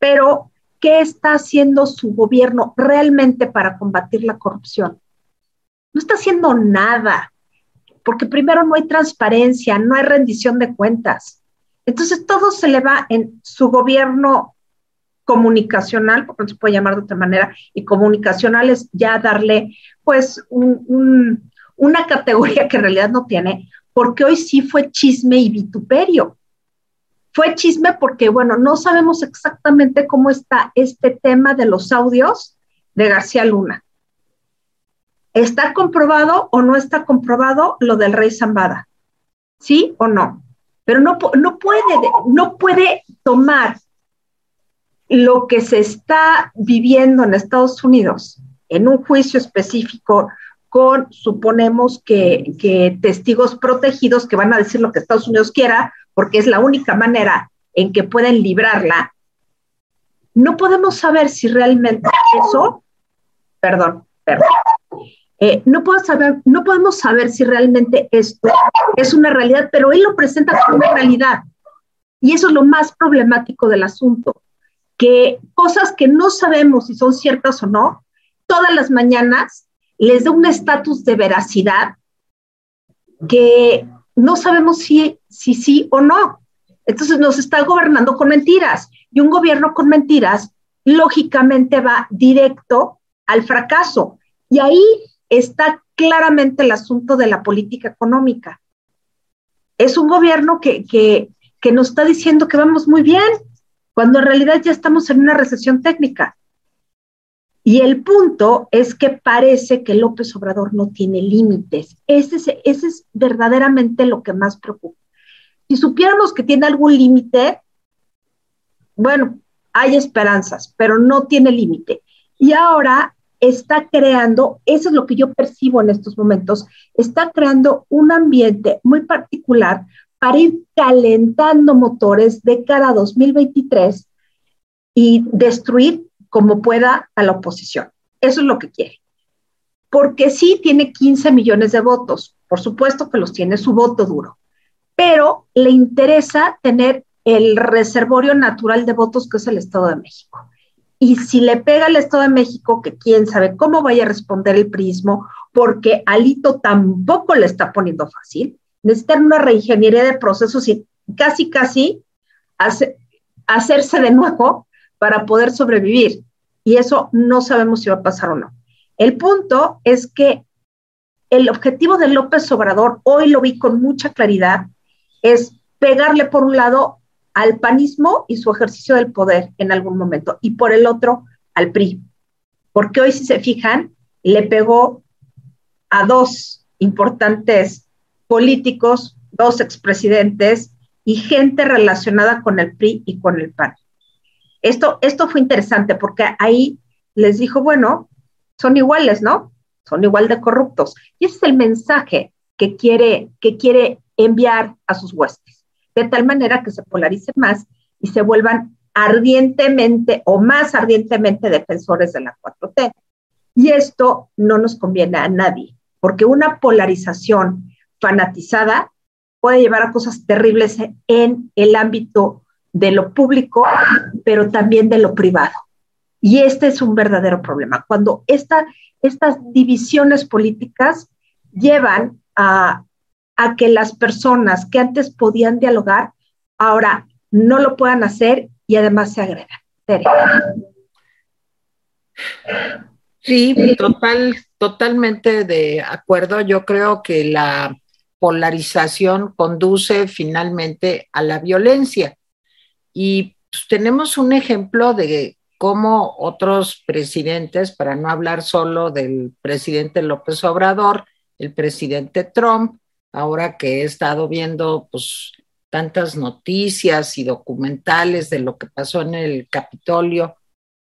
pero ¿qué está haciendo su gobierno realmente para combatir la corrupción? No está haciendo nada, porque primero no hay transparencia, no hay rendición de cuentas. Entonces todo se le va en su gobierno comunicacional, porque se puede llamar de otra manera, y comunicacional es ya darle pues un una categoría que en realidad no tiene, porque hoy sí fue chisme y vituperio. Fue chisme porque, bueno, no sabemos exactamente cómo está este tema de los audios de García Luna. ¿Está comprobado o no está comprobado lo del rey Zambada? ¿Sí o no? Pero no, no, puede, no puede tomar lo que se está viviendo en Estados Unidos en un juicio específico con, suponemos que, testigos protegidos que van a decir lo que Estados Unidos quiera, porque es la única manera en que pueden librarla, no podemos saber si realmente eso, perdón, perdón, eh, no, puedo saber, no podemos saber si realmente esto es una realidad, pero él lo presenta como una realidad. Y eso es lo más problemático del asunto, que cosas que no sabemos si son ciertas o no, todas las mañanas les da un estatus de veracidad que no sabemos si, si sí o no. Entonces nos está gobernando con mentiras y un gobierno con mentiras lógicamente va directo al fracaso. Y ahí está claramente el asunto de la política económica. Es un gobierno que, que, que nos está diciendo que vamos muy bien, cuando en realidad ya estamos en una recesión técnica. Y el punto es que parece que López Obrador no tiene límites. Ese es, verdaderamente lo que más preocupa. Si supiéramos que tiene algún límite, bueno, hay esperanzas, pero no tiene límite. Y ahora está creando, eso es lo que yo percibo en estos momentos, está creando un ambiente muy particular para ir calentando motores de cara a 2023 y destruir como pueda a la oposición. Eso es lo que quiere. Porque sí tiene 15 millones de votos, por supuesto que los tiene su voto duro, pero le interesa tener el reservorio natural de votos que es el Estado de México. Y si le pega al Estado de México, que quién sabe cómo vaya a responder el prismo, porque Alito tampoco le está poniendo fácil, necesitan una reingeniería de procesos y casi, casi hacerse de nuevo para poder sobrevivir. Y eso no sabemos si va a pasar o no. El punto es que el objetivo de López Obrador, hoy lo vi con mucha claridad, es pegarle por un lado al panismo y su ejercicio del poder en algún momento, y por el otro al PRI. Porque hoy, si se fijan, le pegó a dos importantes políticos, dos expresidentes y gente relacionada con el PRI y con el PAN. Esto, esto fue interesante porque ahí les dijo, bueno, son iguales, ¿no? Son igual de corruptos. Y ese es el mensaje que quiere, que quiere enviar a sus huestes, de tal manera que se polaricen más y se vuelvan ardientemente o más ardientemente defensores de la 4T. Y esto no nos conviene a nadie, porque una polarización fanatizada puede llevar a cosas terribles en el ámbito de lo público, pero también de lo privado. Y este es un verdadero problema. Cuando esta, estas divisiones políticas llevan a, a que las personas que antes podían dialogar, ahora no lo puedan hacer y además se agredan. Sí, total, totalmente de acuerdo. Yo creo que la polarización conduce finalmente a la violencia. Y pues, tenemos un ejemplo de cómo otros presidentes, para no hablar solo del presidente López Obrador, el presidente Trump, ahora que he estado viendo pues tantas noticias y documentales de lo que pasó en el Capitolio,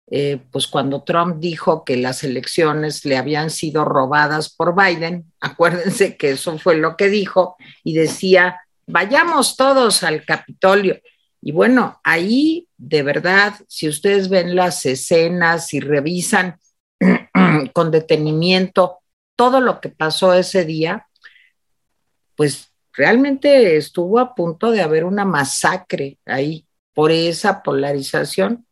eh, pues cuando Trump dijo que las elecciones le habían sido robadas por Biden, acuérdense que eso fue lo que dijo, y decía, vayamos todos al Capitolio. Y bueno, ahí de verdad, si ustedes ven las escenas y revisan con detenimiento todo lo que pasó ese día, pues realmente estuvo a punto de haber una masacre ahí por esa polarización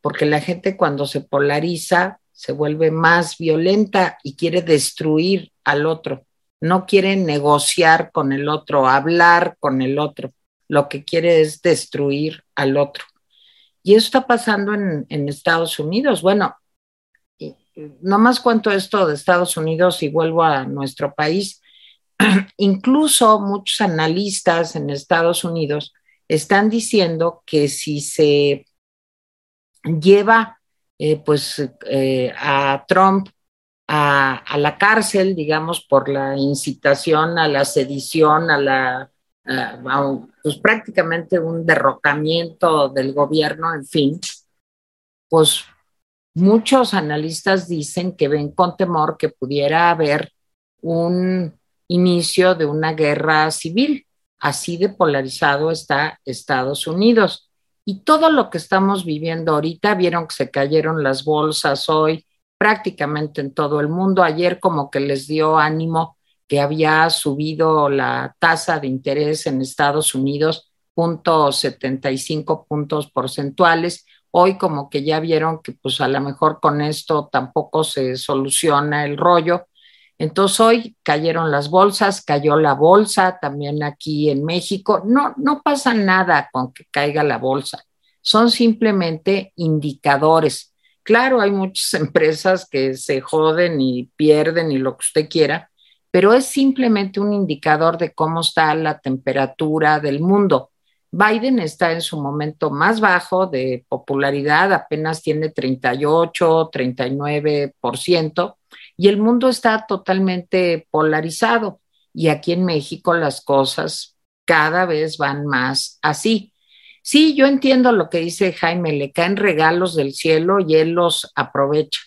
porque la gente cuando se polariza se vuelve más violenta y quiere destruir al otro, no quiere negociar con el otro, hablar con el otro, lo que quiere es destruir al otro. Y eso está pasando en, Estados Unidos. Bueno, no más cuanto esto de Estados Unidos y vuelvo a nuestro país, incluso muchos analistas en Estados Unidos están diciendo que si se lleva eh, pues eh, a Trump a, la cárcel, digamos, por la incitación a la sedición, a la, pues prácticamente un derrocamiento del gobierno, en fin, pues muchos analistas dicen que ven con temor que pudiera haber un inicio de una guerra civil. Así de polarizado está Estados Unidos. Y todo lo que estamos viviendo ahorita, vieron que se cayeron las bolsas hoy prácticamente en todo el mundo. Ayer como que les dio ánimo que había subido la tasa de interés en Estados Unidos, punto 75 puntos porcentuales. Hoy como que ya vieron que pues a lo mejor con esto tampoco se soluciona el rollo. Entonces hoy cayeron las bolsas, cayó la bolsa también aquí en México. No, no pasa nada con que caiga la bolsa, son simplemente indicadores. Claro, hay muchas empresas que se joden y pierden y lo que usted quiera, pero es simplemente un indicador de cómo está la temperatura del mundo. Biden está en su momento más bajo de popularidad, apenas tiene 38, 39%, y el mundo está totalmente polarizado. Y aquí en México las cosas cada vez van más así. Sí, yo entiendo lo que dice Jaime, le caen regalos del cielo y él los aprovecha.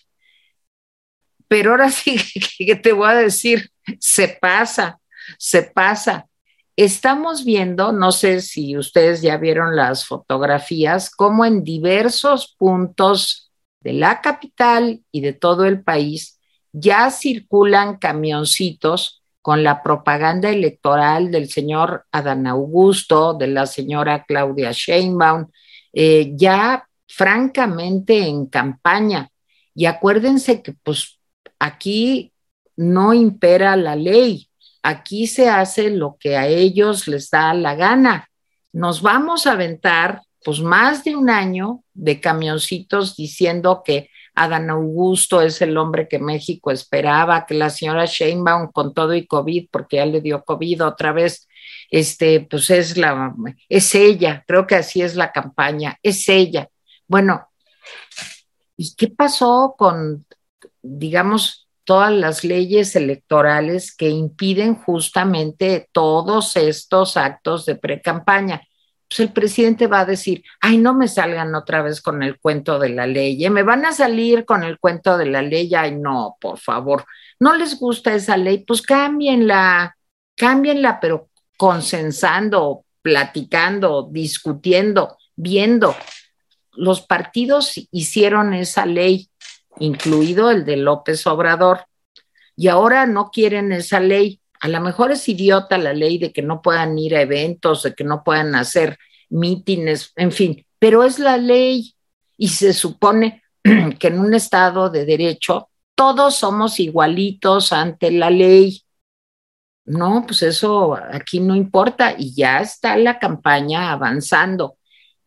Pero ahora sí que te voy a decir, se pasa, se pasa. Estamos viendo, no sé si ustedes ya vieron las fotografías, cómo en diversos puntos de la capital y de todo el país ya circulan camioncitos con la propaganda electoral del señor Adán Augusto, de la señora Claudia Sheinbaum, eh, ya francamente en campaña. Y acuérdense que pues aquí no impera la ley, aquí se hace lo que a ellos les da la gana. Nos vamos a aventar pues más de un año de camioncitos diciendo que Adán Augusto es el hombre que México esperaba, que la señora Sheinbaum con todo y COVID, porque ya le dio COVID otra vez, este, pues es la, es ella, creo que así es la campaña, es ella. Bueno, ¿y qué pasó con, digamos, todas las leyes electorales que impiden justamente todos estos actos de pre-campaña? Pues el presidente va a decir, ay, no me salgan otra vez con el cuento de la ley, ¿eh? me van a salir con el cuento de la ley, ay, no, por favor, no les gusta esa ley, pues cámbienla, cámbienla, pero consensando, platicando, discutiendo, viendo. Los partidos hicieron esa ley, incluido el de López Obrador, y ahora no quieren esa ley. A lo mejor es idiota la ley de que no puedan ir a eventos, de que no puedan hacer mítines, en fin, pero es la ley y se supone que en un estado de derecho todos somos igualitos ante la ley. No, pues eso aquí no importa y ya está la campaña avanzando.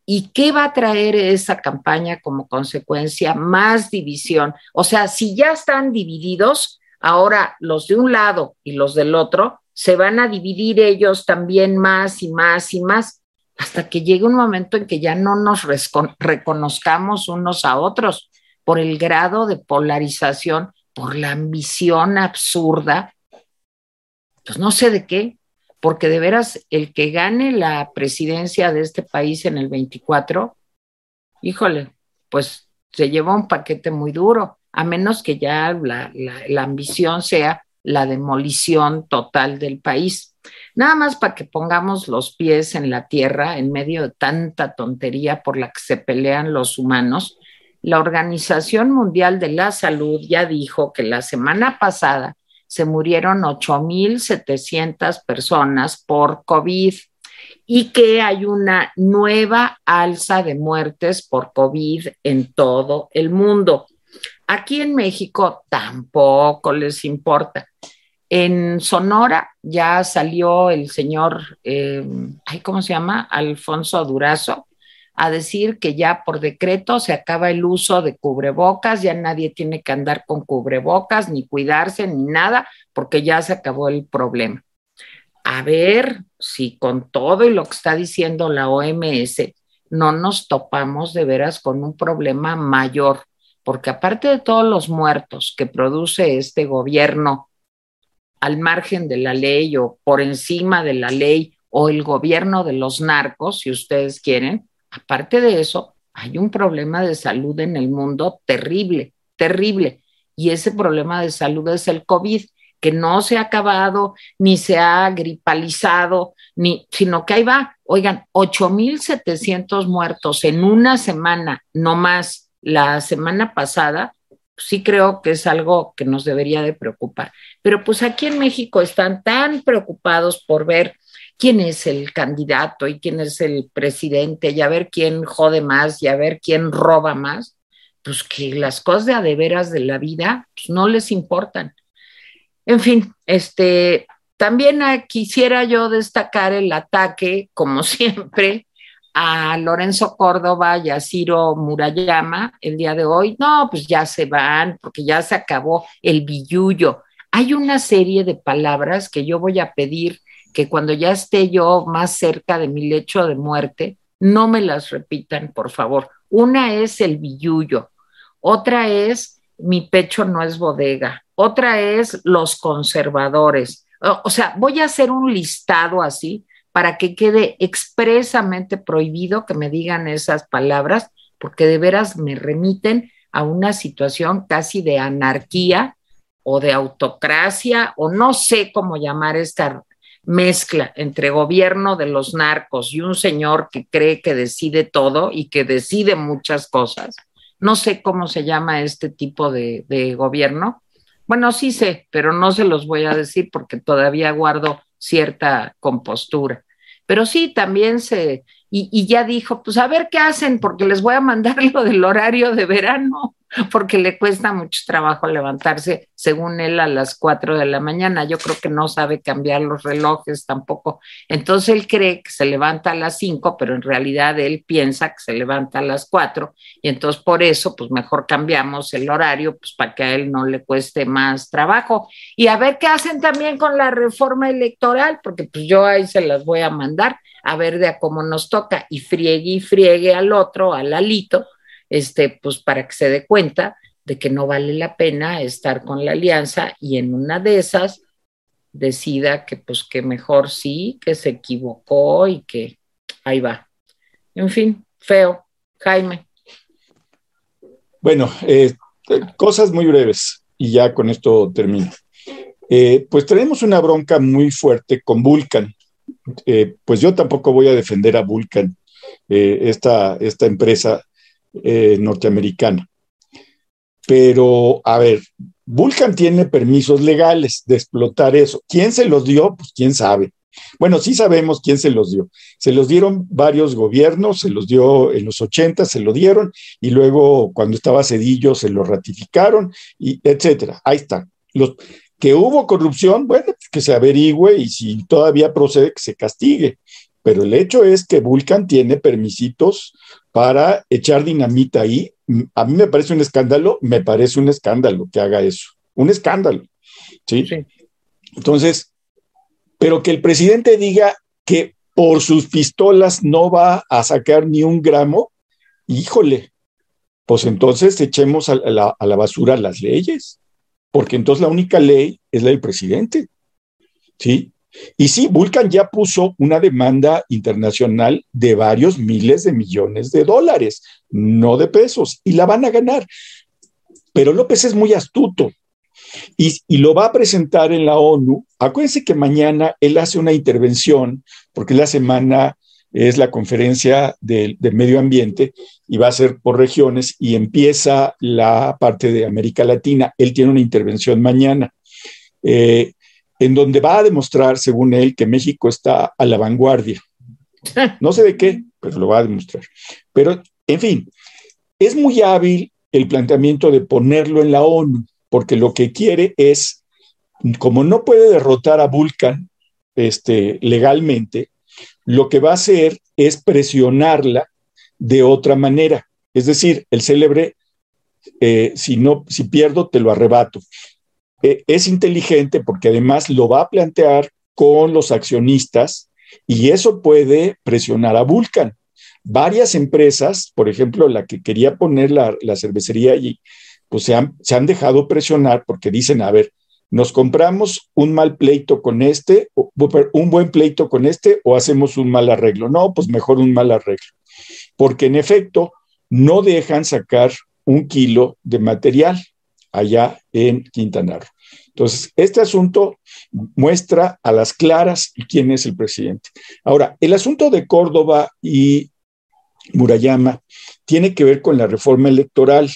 ¿Y qué va a traer esa campaña como consecuencia? Más división. O sea, si ya están divididos, ahora los de un lado y los del otro se van a dividir ellos también más y más y más, hasta que llegue un momento en que ya no nos reconozcamos unos a otros por el grado de polarización, por la ambición absurda pues no sé de qué, porque de veras el que gane la presidencia de este país en el 24, híjole, pues se lleva un paquete muy duro, a menos que ya la, la ambición sea la demolición total del país. Nada más para que pongamos los pies en la tierra en medio de tanta tontería por la que se pelean los humanos, la Organización Mundial de la Salud ya dijo que la semana pasada se murieron 8.700 personas por COVID y que hay una nueva alza de muertes por COVID en todo el mundo. Aquí en México tampoco les importa. En Sonora ya salió el señor, eh, ¿cómo se llama? Alfonso Durazo, a decir que ya por decreto se acaba el uso de cubrebocas, ya nadie tiene que andar con cubrebocas, ni cuidarse, ni nada, porque ya se acabó el problema. A ver si con todo y lo que está diciendo la OMS no nos topamos de veras con un problema mayor, porque aparte de todos los muertos que produce este gobierno al margen de la ley o por encima de la ley o el gobierno de los narcos, si ustedes quieren, Aparte de eso, hay un problema de salud en el mundo terrible, terrible. Y ese problema de salud es el COVID, que no se ha acabado, ni se ha gripalizado, ni, sino que ahí va. Oigan, 8.700 muertos en una semana, no más. La semana pasada, sí creo que es algo que nos debería de preocupar. Pero pues aquí en México están tan preocupados por ver quién es el candidato y quién es el presidente y a ver quién jode más y a ver quién roba más, pues que las cosas de adeveras de la vida pues no les importan. En fin, este, también quisiera yo destacar el ataque, como siempre, a Lorenzo Córdoba y a Ciro Murayama el día de hoy. No, pues ya se van, porque ya se acabó el billullo. Hay una serie de palabras que yo voy a pedir que cuando ya esté yo más cerca de mi lecho de muerte, no me las repitan, por favor. Una es el billullo, otra es mi pecho no es bodega, otra es los conservadores. O, sea, voy a hacer un listado así para que quede expresamente prohibido que me digan esas palabras, porque de veras me remiten a una situación casi de anarquía o de autocracia, o no sé cómo llamar esta mezcla entre gobierno de los narcos y un señor que cree que decide todo y que decide muchas cosas. No sé cómo se llama este tipo de, gobierno. Bueno, sí sé, pero no se los voy a decir porque todavía guardo cierta compostura. Pero sí, también se, y, y, ya dijo, pues a ver qué hacen, porque les voy a mandar lo del horario de verano. porque le cuesta mucho trabajo levantarse, según él, a las 4 de la mañana. Yo creo que no sabe cambiar los relojes tampoco. Entonces él cree que se levanta a las 5, pero en realidad él piensa que se levanta a las 4 y entonces por eso, pues mejor cambiamos el horario, pues para que a él no le cueste más trabajo. Y a ver qué hacen también con la reforma electoral, porque pues yo ahí se las voy a mandar a ver de a cómo nos toca y friegue y friegue al otro, al alito este, pues para que se dé cuenta de que no vale la pena estar con la alianza y en una de esas decida que pues que mejor sí, que se equivocó y que ahí va. En fin, feo. Jaime. Bueno, eh, cosas muy breves y ya con esto termino. Eh, pues tenemos una bronca muy fuerte con Vulcan. Eh, pues yo tampoco voy a defender a Vulcan, esta, esta empresa eh, norteamericana. Pero, a ver, Vulcan tiene permisos legales de explotar eso. ¿Quién se los dio? Pues quién sabe. Bueno, sí sabemos quién se los dio. Se los dieron varios gobiernos, se los dio en los 80, se lo dieron, y luego cuando estaba Cedillo se lo ratificaron, y etcétera. Ahí está. Los, que hubo corrupción, bueno, pues que se averigüe y si todavía procede, que se castigue. Pero el hecho es que Vulcan tiene permisitos para echar dinamita ahí. A mí me parece un escándalo, me parece un escándalo que haga eso. Un escándalo. ¿sí? Entonces, pero que el presidente diga que por sus pistolas no va a sacar ni un gramo, híjole, pues entonces echemos a la, a la basura las leyes, porque entonces la única ley es la del presidente. ¿Sí? Y sí, Vulcan ya puso una demanda internacional de varios miles de millones de dólares, no de pesos, y la van a ganar. Pero López es muy astuto y, lo va a presentar en la ONU. Acuérdense que mañana él hace una intervención, porque la semana es la conferencia del medio ambiente y va a ser por regiones y empieza la parte de América Latina. Él tiene una intervención mañana. Eh, en donde va a demostrar, según él, que México está a la vanguardia. No sé de qué, pero lo va a demostrar. Pero, en fin, es muy hábil el planteamiento de ponerlo en la ONU, porque lo que quiere es, como no puede derrotar a Vulcan este, legalmente, lo que va a hacer es presionarla de otra manera. Es decir, el célebre, eh, si, no, si pierdo, te lo arrebato. Eh, es inteligente porque además lo va a plantear con los accionistas y eso puede presionar a Vulcan. Varias empresas, por ejemplo, la que quería poner la, cervecería allí, pues se han, se han dejado presionar porque dicen, a ver, nos compramos un mal pleito con este, un buen pleito con este o hacemos un mal arreglo. No, pues mejor un mal arreglo. Porque en efecto, no dejan sacar un kilo de material allá en Quintana Roo. Entonces, este asunto muestra a las claras quién es el presidente. Ahora, el asunto de Córdoba y Murayama tiene que ver con la reforma electoral.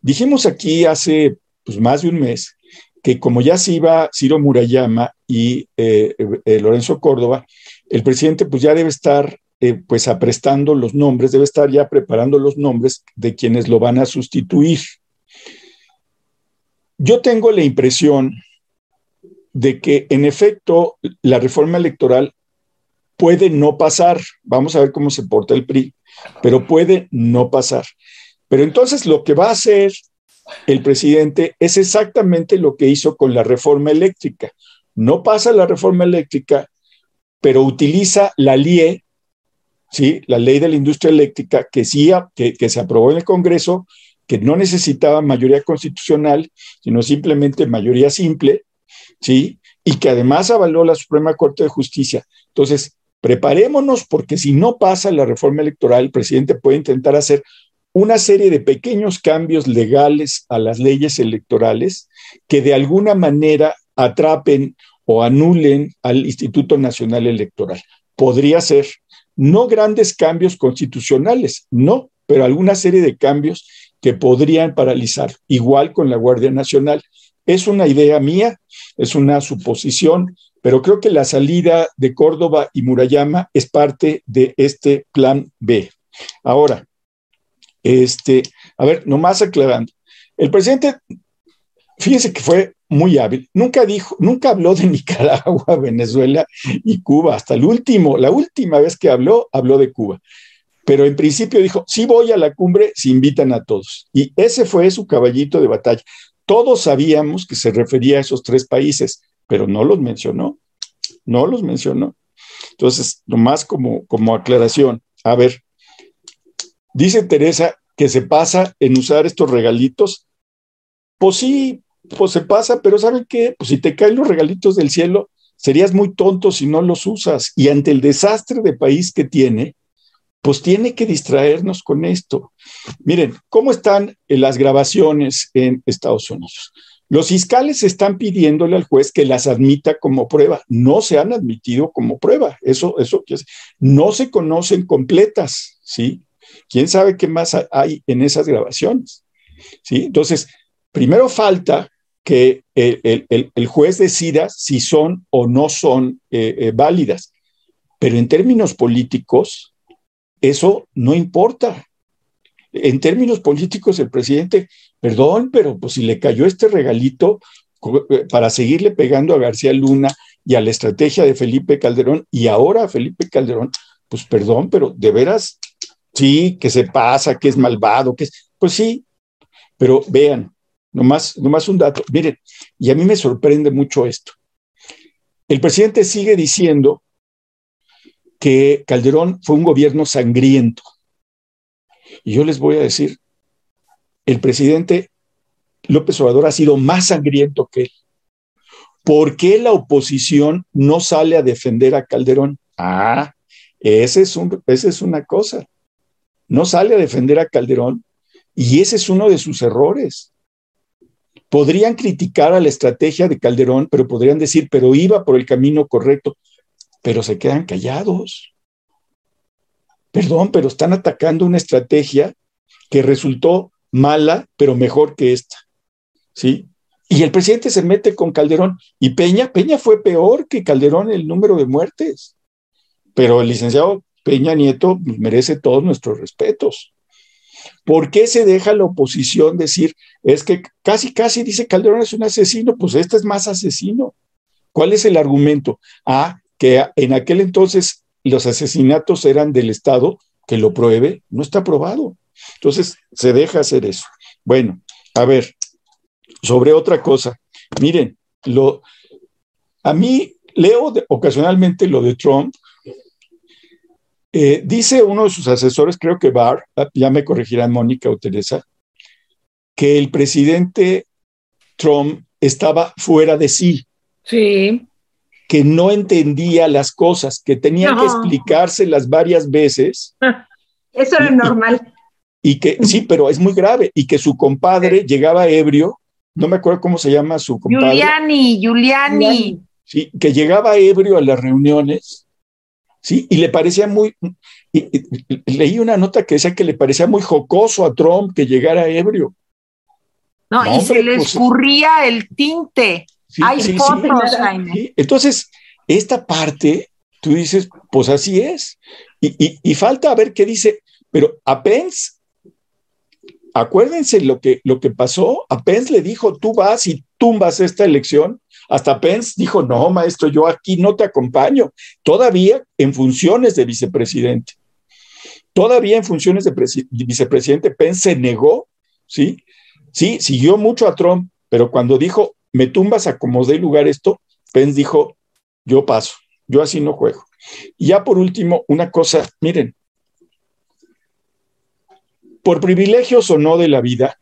Dijimos aquí hace pues, más de un mes que como ya se iba Ciro Murayama y eh, eh, Lorenzo Córdoba, el presidente pues ya debe estar eh, pues aprestando los nombres, debe estar ya preparando los nombres de quienes lo van a sustituir. Yo tengo la impresión de que en efecto la reforma electoral puede no pasar. Vamos a ver cómo se porta el PRI, pero puede no pasar. Pero entonces lo que va a hacer el presidente es exactamente lo que hizo con la reforma eléctrica. No pasa la reforma eléctrica, pero utiliza la LIE, ¿sí? la ley de la industria eléctrica, que, sí, que, que se aprobó en el Congreso que no necesitaba mayoría constitucional, sino simplemente mayoría simple, ¿sí? Y que además avaló la Suprema Corte de Justicia. Entonces, preparémonos porque si no pasa la reforma electoral, el presidente puede intentar hacer una serie de pequeños cambios legales a las leyes electorales que de alguna manera atrapen o anulen al Instituto Nacional Electoral. Podría ser no grandes cambios constitucionales, no, pero alguna serie de cambios que podrían paralizar, igual con la Guardia Nacional. Es una idea mía, es una suposición, pero creo que la salida de Córdoba y Murayama es parte de este plan B. Ahora, este, a ver, nomás aclarando, El presidente, fíjense que fue muy hábil, nunca dijo, nunca habló de Nicaragua, Venezuela y Cuba, hasta el último, la última vez que habló, habló de Cuba. Pero en principio dijo, sí voy a la cumbre si invitan a todos. Y ese fue su caballito de batalla. Todos sabíamos que se refería a esos tres países, pero no los mencionó, no los mencionó. Entonces, nomás como, como aclaración, a ver, dice Teresa que se pasa en usar estos regalitos. Pues sí, pues se pasa, pero ¿saben qué? Pues si te caen los regalitos del cielo, serías muy tonto si no los usas. Y ante el desastre de país que tiene, pues tiene que distraernos con esto. Miren, ¿cómo están las grabaciones en Estados Unidos? Los fiscales están pidiéndole al juez que las admita como prueba. No se han admitido como prueba. Eso, eso, no se conocen completas, ¿sí? ¿Quién sabe qué más hay en esas grabaciones? ¿Sí? Entonces, primero falta que el, juez decida si son o no son eh, eh, válidas. Pero en términos políticos, eso no importa. En términos políticos, el presidente, perdón, pero pues si le cayó este regalito eh, para seguirle pegando a García Luna y a la estrategia de Felipe Calderón y ahora a Felipe Calderón, pues perdón, pero de veras, sí, que se pasa, que es malvado, que es, pues sí, pero vean, nomás, nomás un dato, miren, y a mí me sorprende mucho esto. El presidente sigue diciendo que Calderón fue un gobierno sangriento. Y yo les voy a decir, el presidente López Obrador ha sido más sangriento que él. ¿Por qué la oposición no sale a defender a Calderón? Ah, ese es esa es una cosa. No sale a defender a Calderón y ese es uno de sus errores. Podrían criticar a la estrategia de Calderón, pero podrían decir, pero iba por el camino correcto, pero se quedan callados. Perdón, pero están atacando una estrategia que resultó mala, pero mejor que esta. ¿Sí? Y el presidente se mete con Calderón. Y Peña, Peña fue peor que Calderón el número de muertes. Pero el licenciado Peña Nieto merece todos nuestros respetos. ¿Por qué se deja la oposición decir, es que casi, casi dice Calderón es un asesino? Pues este es más asesino. ¿Cuál es el argumento? Ah, que en aquel entonces los asesinatos eran del Estado, que lo pruebe, no está probado. Entonces, se deja hacer eso. Bueno, a ver, sobre otra cosa. Miren, lo, a mí leo ocasionalmente lo de Trump. Eh, dice uno de sus asesores, creo que Barr, ah, ya me corregirán Mónica o Teresa, que el presidente Trump estaba fuera de sí. Sí que no entendía las cosas, que tenía que explicárselas varias veces. Eso era normal. Y que, sí, pero es muy grave, y que su compadre llegaba ebrio, no me acuerdo cómo se llama su compadre. Giuliani, Giuliani. Sí, que llegaba ebrio a las reuniones, sí, y le parecía muy, leí una nota que decía que le parecía muy jocoso a Trump que llegara ebrio. No, y se le pues, escurría el tinte. Hay fotos, Jaime. Entonces, esta parte, tú dices, pues así es. Y, falta a ver qué dice, pero a Pence, acuérdense lo que, lo que pasó, a Pence le dijo, tú vas y tumbas esta elección. Hasta Pence dijo, no, maestro, yo aquí no te acompaño. Todavía en funciones de vicepresidente. Todavía en funciones de vicepresidente, Pence se negó, ¿sí? Sí, siguió mucho a Trump, pero cuando dijo, me tumbas a como dé lugar esto, Pence dijo, yo paso, yo así no juego. Y ya por último, una cosa, miren, por privilegios o no de la vida,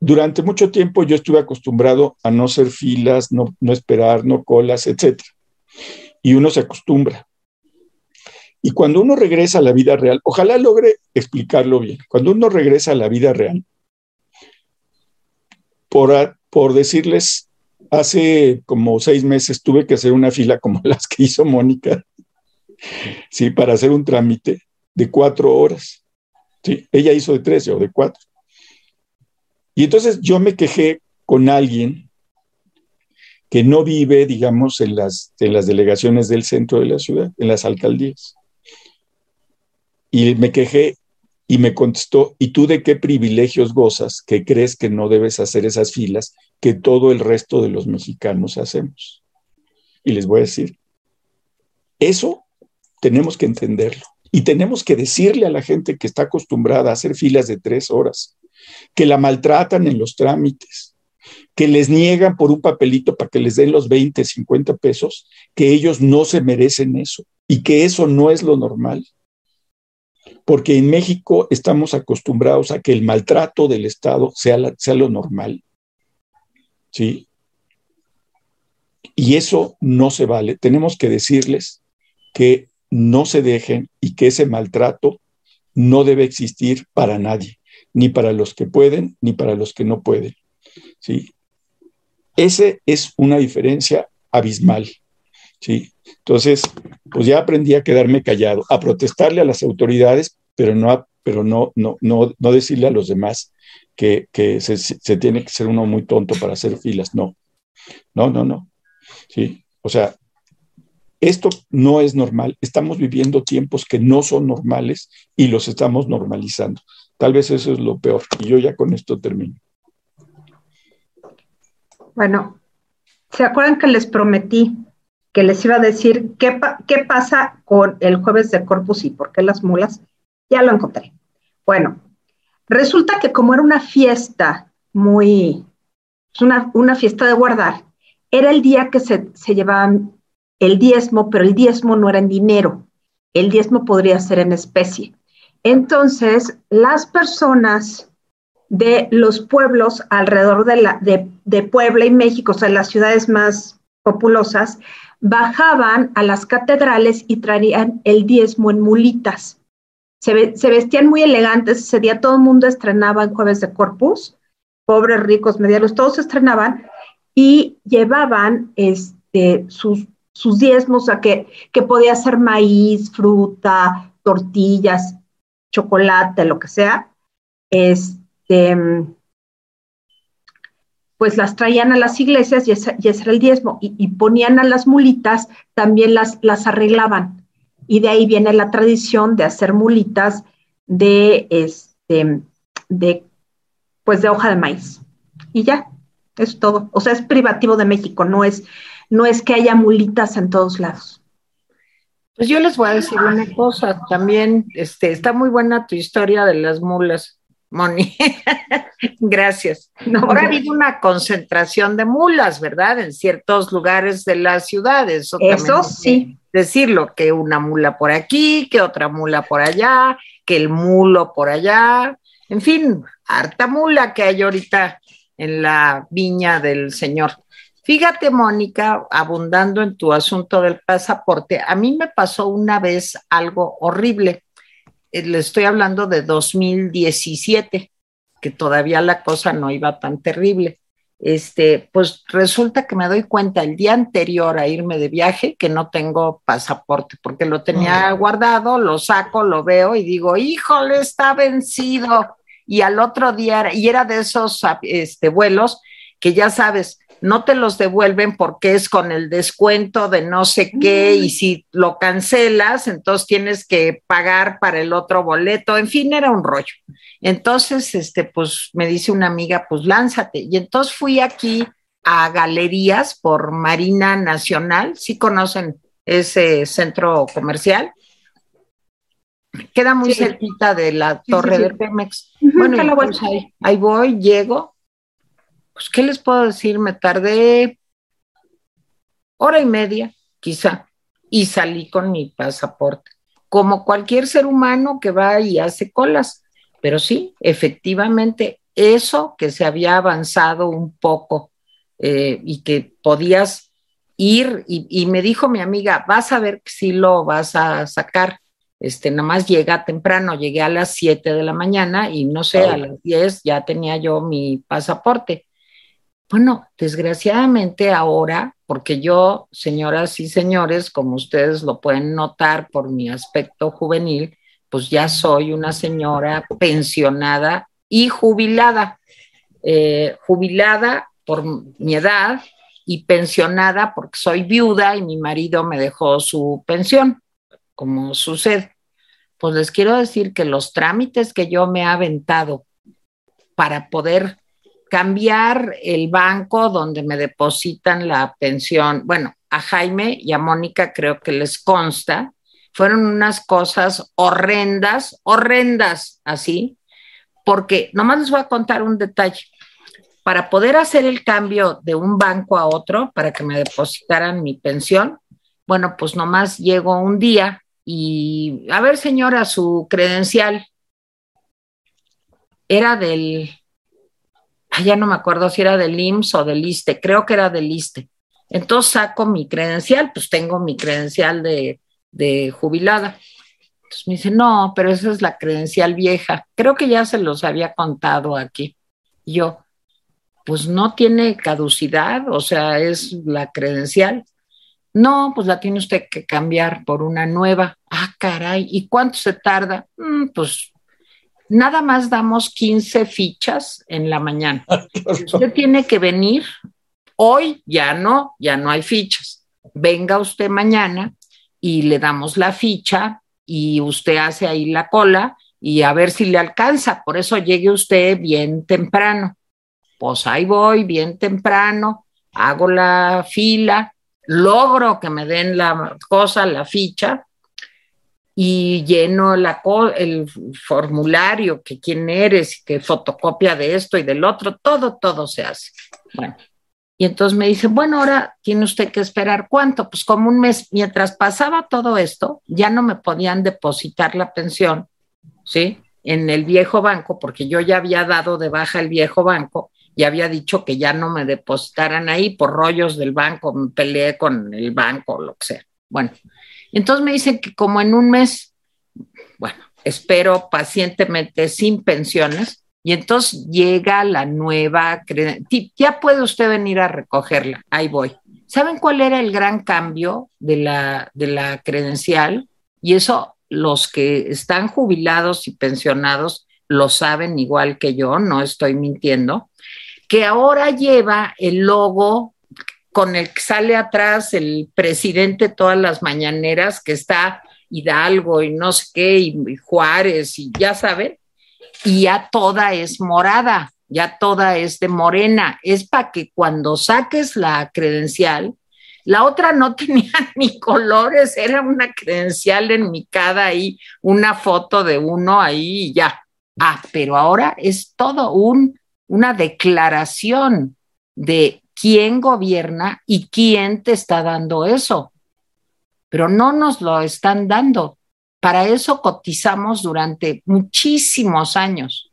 durante mucho tiempo yo estuve acostumbrado a no hacer filas, no, no esperar, no colas, etc. Y uno se acostumbra. Y cuando uno regresa a la vida real, ojalá logre explicarlo bien, cuando uno regresa a la vida real, por, por decirles, hace como seis meses tuve que hacer una fila como las que hizo Mónica, sí, para hacer un trámite de cuatro horas. Sí, ella hizo de tres, o de cuatro. Y entonces yo me quejé con alguien que no vive, digamos, en las, en las delegaciones del centro de la ciudad, en las alcaldías. Y me quejé y me contestó, ¿y tú de qué privilegios gozas que crees que no debes hacer esas filas que todo el resto de los mexicanos hacemos? Y les voy a decir, eso tenemos que entenderlo y tenemos que decirle a la gente que está acostumbrada a hacer filas de tres horas, que la maltratan en los trámites, que les niegan por un papelito para que les den los 20, 50 pesos, que ellos no se merecen eso y que eso no es lo normal porque en México estamos acostumbrados a que el maltrato del Estado sea, sea lo normal. ¿Sí? Y eso no se vale. Tenemos que decirles que no se dejen y que ese maltrato no debe existir para nadie, ni para los que pueden, ni para los que no pueden. ¿sí? Ese es una diferencia abismal. ¿sí? Entonces, pues ya aprendí a quedarme callado, a protestarle a las autoridades, pero no, pero no, no, no, no decirle a los demás que, se, tiene que ser uno muy tonto para hacer filas. No, no, no, no. Sí, o sea, esto no es normal. Estamos viviendo tiempos que no son normales y los estamos normalizando. Tal vez eso es lo peor. Y yo ya con esto termino. Bueno, ¿se acuerdan que les prometí que les iba a decir qué, qué pasa con el jueves de Corpus y por qué las mulas. Ya lo encontré. Bueno, resulta que como era una fiesta muy, una, una fiesta de guardar, era el día que se, se llevaban el diezmo, pero el diezmo no era en dinero, el diezmo podría ser en especie. Entonces, las personas de los pueblos alrededor de, la, de, de Puebla y México, o sea, las ciudades más populosas, bajaban a las catedrales y traían el diezmo en mulitas. Se, vestían muy elegantes, ese día todo el mundo estrenaba en jueves de Corpus, pobres, ricos, medianos, todos estrenaban y llevaban este, sus, sus diezmos, a que, que podía ser maíz, fruta, tortillas, chocolate, lo que sea. Este, pues las traían a las iglesias y ese, era el diezmo, y, ponían a las mulitas, también las, las arreglaban. Y de ahí viene la tradición de hacer mulitas de, este, de, pues de hoja de maíz. Y ya, es todo. O sea, es privativo de México, no es, no es que haya mulitas en todos lados. Pues yo les voy a decir una cosa, también este, está muy buena tu historia de las mulas. Moni. Gracias. Ahora ha habido una concentración de mulas, ¿verdad? En ciertos lugares de las ciudades. Eso, sí. Decirlo, que una mula por aquí, que otra mula por allá, que el mulo por allá. En fin, harta mula que hay ahorita en la viña del Señor. Fíjate, Mónica, abundando en tu asunto del pasaporte, a mí me pasó una vez algo horrible. Eh, le estoy hablando de 2017, que todavía la cosa no iba tan terrible. Este, pues resulta que me doy cuenta el día anterior a irme de viaje que no tengo pasaporte, porque lo tenía guardado, lo saco, lo veo y digo, híjole, está vencido. Y al otro día, y era de esos este, vuelos que ya sabes, no te los devuelven porque es con el descuento de no sé qué y si lo cancelas, entonces tienes que pagar para el otro boleto, en fin, era un rollo. Entonces, este, pues me dice una amiga, pues lánzate. Y entonces fui aquí a Galerías por Marina Nacional, si conocen ese centro comercial. Queda muy cerquita de la torre de Pemex. bueno, pues ahí, ahí voy, llego, pues, ¿qué les puedo decir? Me tardé hora y media, quizá, y salí con mi pasaporte, como cualquier ser humano que va y hace colas. Pero sí, efectivamente, eso que se había avanzado un poco eh, y que podías ir, y, me dijo mi amiga, vas a ver si lo vas a sacar. Este, nada más llega temprano, llegué a las 7 de la mañana y no sé, a las 10 ya tenía yo mi pasaporte. Bueno, desgraciadamente ahora, porque yo, señoras y señores, como ustedes lo pueden notar por mi aspecto juvenil, pues ya soy una señora pensionada y jubilada. Eh, jubilada por mi edad y pensionada porque soy viuda y mi marido me dejó su pensión, como sucede. pues les quiero decir que los trámites que yo me he aventado para poder cambiar el banco donde me depositan la pensión, bueno, a Jaime y a Mónica creo que les consta, fueron unas cosas horrendas, horrendas así, porque nomás les voy a contar un detalle. Para poder hacer el cambio de un banco a otro, para que me depositaran mi pensión, bueno, pues nomás llego un día y, a ver señora, su credencial. Era del, ya no me acuerdo si era del IMSS o del ISTE, creo que era del ISTE. Entonces saco mi credencial, pues tengo mi credencial de, jubilada. Entonces me dice, no, pero esa es la credencial vieja. Creo que ya se los había contado aquí. yo, pues no tiene caducidad, o sea, es la credencial. No, pues la tiene usted que cambiar por una nueva. Ah, caray, ¿y cuánto se tarda? Mm, pues nada más damos 15 fichas en la mañana. Usted tiene que venir. Hoy ya no, ya no hay fichas. Venga usted mañana y le damos la ficha y usted hace ahí la cola y a ver si le alcanza. Por eso llegue usted bien temprano. Pues ahí voy, bien temprano, hago la fila, logro que me den la cosa, la ficha, y lleno la, el formulario, que quién eres, que fotocopia de esto y del otro, todo, todo se hace. Y entonces me dice, bueno, ahora tiene usted que esperar cuánto, pues como un mes, mientras pasaba todo esto, ya no me podían depositar la pensión, ¿sí? En el viejo banco, porque yo ya había dado de baja el viejo banco y había dicho que ya no me depositaran ahí por rollos del banco, me peleé con el banco, lo que sea. Bueno, entonces me dicen que como en un mes, bueno, espero pacientemente sin pensiones, y entonces llega la nueva credencial. Ya puede usted venir a recogerla. Ahí voy. ¿Saben cuál era el gran cambio de la, de la credencial? Y eso los que están jubilados y pensionados lo saben igual que yo, no estoy mintiendo, que ahora lleva el logo con el que sale atrás el presidente todas las mañaneras, que está Hidalgo y no sé qué, y, Juárez, y ya saben, y ya toda es morada, ya toda es de morena. Es para que cuando saques la credencial, la otra no tenía ni colores, era una credencial enmicada ahí, una foto de uno ahí y ya. Ah, pero ahora es todo un, una declaración de quién gobierna y quién te está dando eso. Pero no nos lo están dando. Para eso cotizamos durante muchísimos años.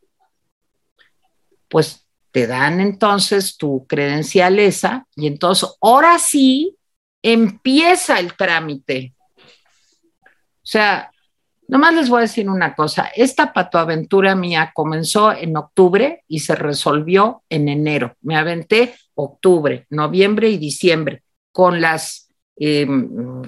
Pues te dan entonces tu credencial esa y entonces ahora sí empieza el trámite. O sea, nomás les voy a decir una cosa, esta patoaventura mía comenzó en octubre y se resolvió en enero. Me aventé octubre, noviembre y diciembre, con las, eh,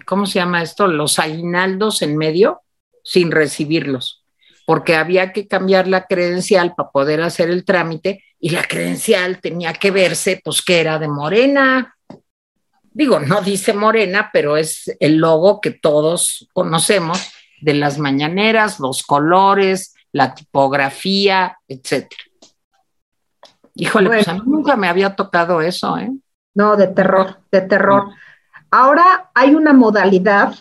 ¿cómo se llama esto? Los aguinaldos en medio, sin recibirlos, porque había que cambiar la credencial para poder hacer el trámite y la credencial tenía que verse, pues que era de Morena. Digo, no dice Morena, pero es el logo que todos conocemos de las mañaneras, los colores, la tipografía, etcétera. Híjole, pues a mí nunca me había tocado eso, ¿eh? No, de terror, de terror. Ahora hay una modalidad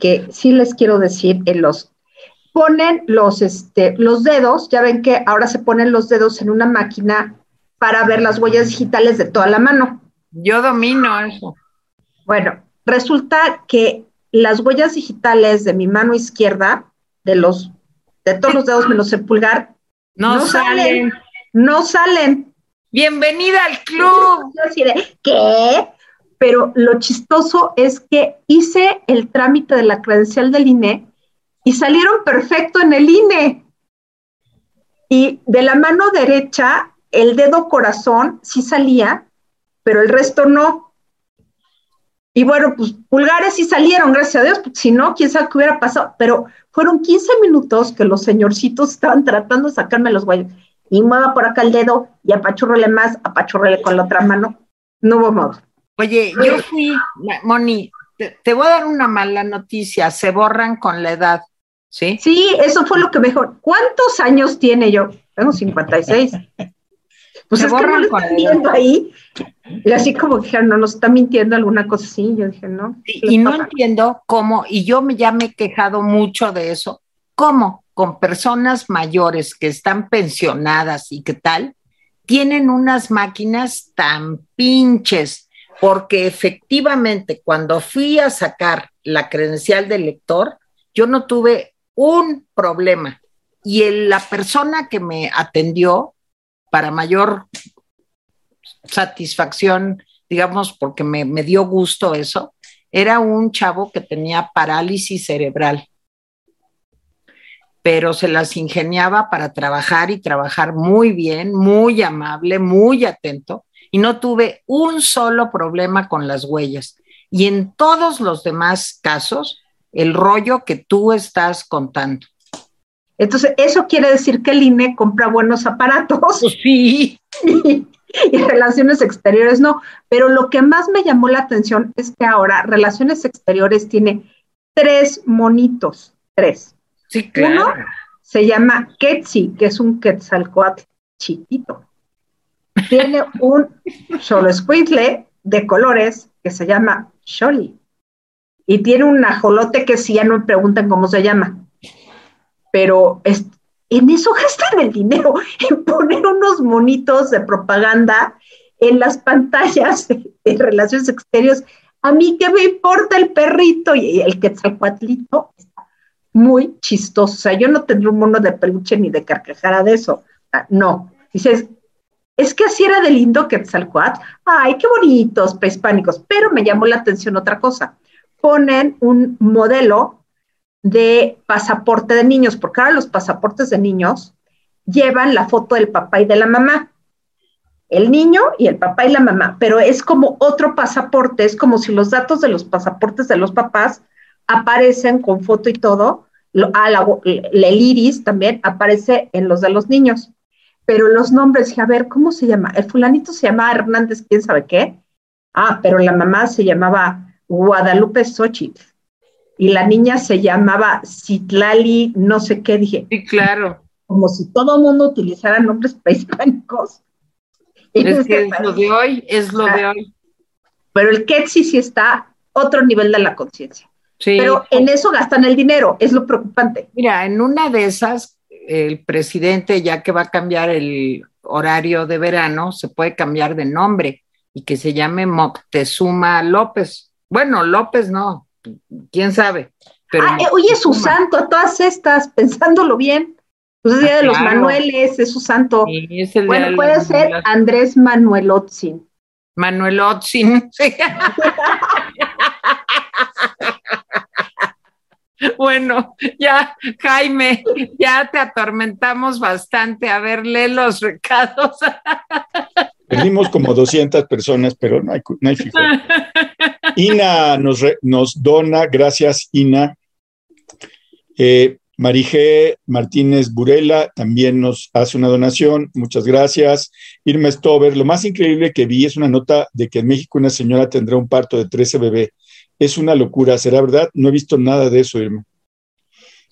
que sí les quiero decir en los ponen los este los dedos, ya ven que ahora se ponen los dedos en una máquina para ver las huellas digitales de toda la mano. Yo domino eso. Bueno, resulta que las huellas digitales de mi mano izquierda, de los de todos los dedos menos el pulgar, no, salen. No salen. Bienvenida al club. ¿qué? Pero lo chistoso es que hice el trámite de la credencial del INE y salieron perfecto en el INE. Y de la mano derecha, el dedo corazón sí salía, pero el resto no. Y bueno, pues pulgares sí salieron, gracias a Dios, porque si no, quién sabe qué hubiera pasado. Pero fueron 15 minutos que los señorcitos estaban tratando de sacarme los guayos y mueva por acá el dedo y apachurrele más, apachurrele con la otra mano. No hubo modo. Oye, yo fui, Moni, te, voy a dar una mala noticia, se borran con la edad. ¿sí? Sí, eso fue lo que mejor. ¿Cuántos años tiene yo? Tengo 56. Pues es que no lo están viendo ahí. Y así como dijeron, no, nos está mintiendo alguna cosa así. Yo dije, no. y no entiendo cómo, y yo ya me he quejado mucho de eso, cómo con personas mayores que están pensionadas y qué tal, tienen unas máquinas tan pinches, porque efectivamente cuando fui a sacar la credencial del lector, yo no tuve un problema. Y la persona que me atendió, para mayor satisfacción, digamos, porque me, dio gusto eso, era un chavo que tenía parálisis cerebral pero se las ingeniaba para trabajar y trabajar muy bien, muy amable, muy atento, y no tuve un solo problema con las huellas. Y en todos los demás casos, el rollo que tú estás contando. Entonces, eso quiere decir que el INE compra buenos aparatos. Pues sí. Y, y, relaciones exteriores no. Pero lo que más me llamó la atención es que ahora relaciones exteriores tiene tres monitos, tres. Uno se llama Quetzi, que es un quetzalcoatl chiquito. Tiene un solo squinkle de colores que se llama Sholi. Y tiene un ajolote que si ya no me preguntan cómo se llama. Pero en eso gastan el dinero, en poner unos monitos de propaganda en las pantallas de, relaciones exteriores. A mí qué me importa el perrito y el quetzalcoatlito muy chistoso. O sea, yo no tendría un mono de peluche ni de carcajara de eso. No. Dices, es que así era de lindo Quetzalcoatl. Ay, qué bonitos prehispánicos. Pero me llamó la atención otra cosa. Ponen un modelo de pasaporte de niños, porque ahora los pasaportes de niños llevan la foto del papá y de la mamá. El niño y el papá y la mamá, pero es como otro pasaporte, es como si los datos de los pasaportes de los papás aparecen con foto y todo, ah, el iris también aparece en los de los niños, pero los nombres, a ver, ¿cómo se llama? El fulanito se llama Hernández, quién sabe qué. Ah, pero la mamá se llamaba Guadalupe Xochitl y la niña se llamaba Citlali, no sé qué, dije. Sí, claro. Como si todo el mundo utilizara nombres prehispánicos. Es que es lo de hoy, es lo de ah, hoy. Pero el Ketsi sí está otro nivel de la conciencia. Pero en eso gastan el dinero, es lo preocupante. Mira, en una de esas, el presidente, ya que va a cambiar el horario de verano, se puede cambiar de nombre y que se llame Moctezuma López. Bueno, López no, quién sabe. Pero ah, oye, su santo, a todas estas, pensándolo bien. Pues es Día ah, de los Manueles, es su santo. bueno, puede ser Andrés Manuel Otzin. Manuel Otzin. Sí. Bueno, ya, Jaime, ya te atormentamos bastante. A ver, lee los recados. Perdimos como 200 personas, pero no hay, no hay fijo. Ina nos, nos dona, gracias Ina. Eh, Marije Martínez Burela también nos hace una donación, muchas gracias. Irma Stover, lo más increíble que vi es una nota de que en México una señora tendrá un parto de 13 bebés es una locura, ¿será verdad? No he visto nada de eso, Irma.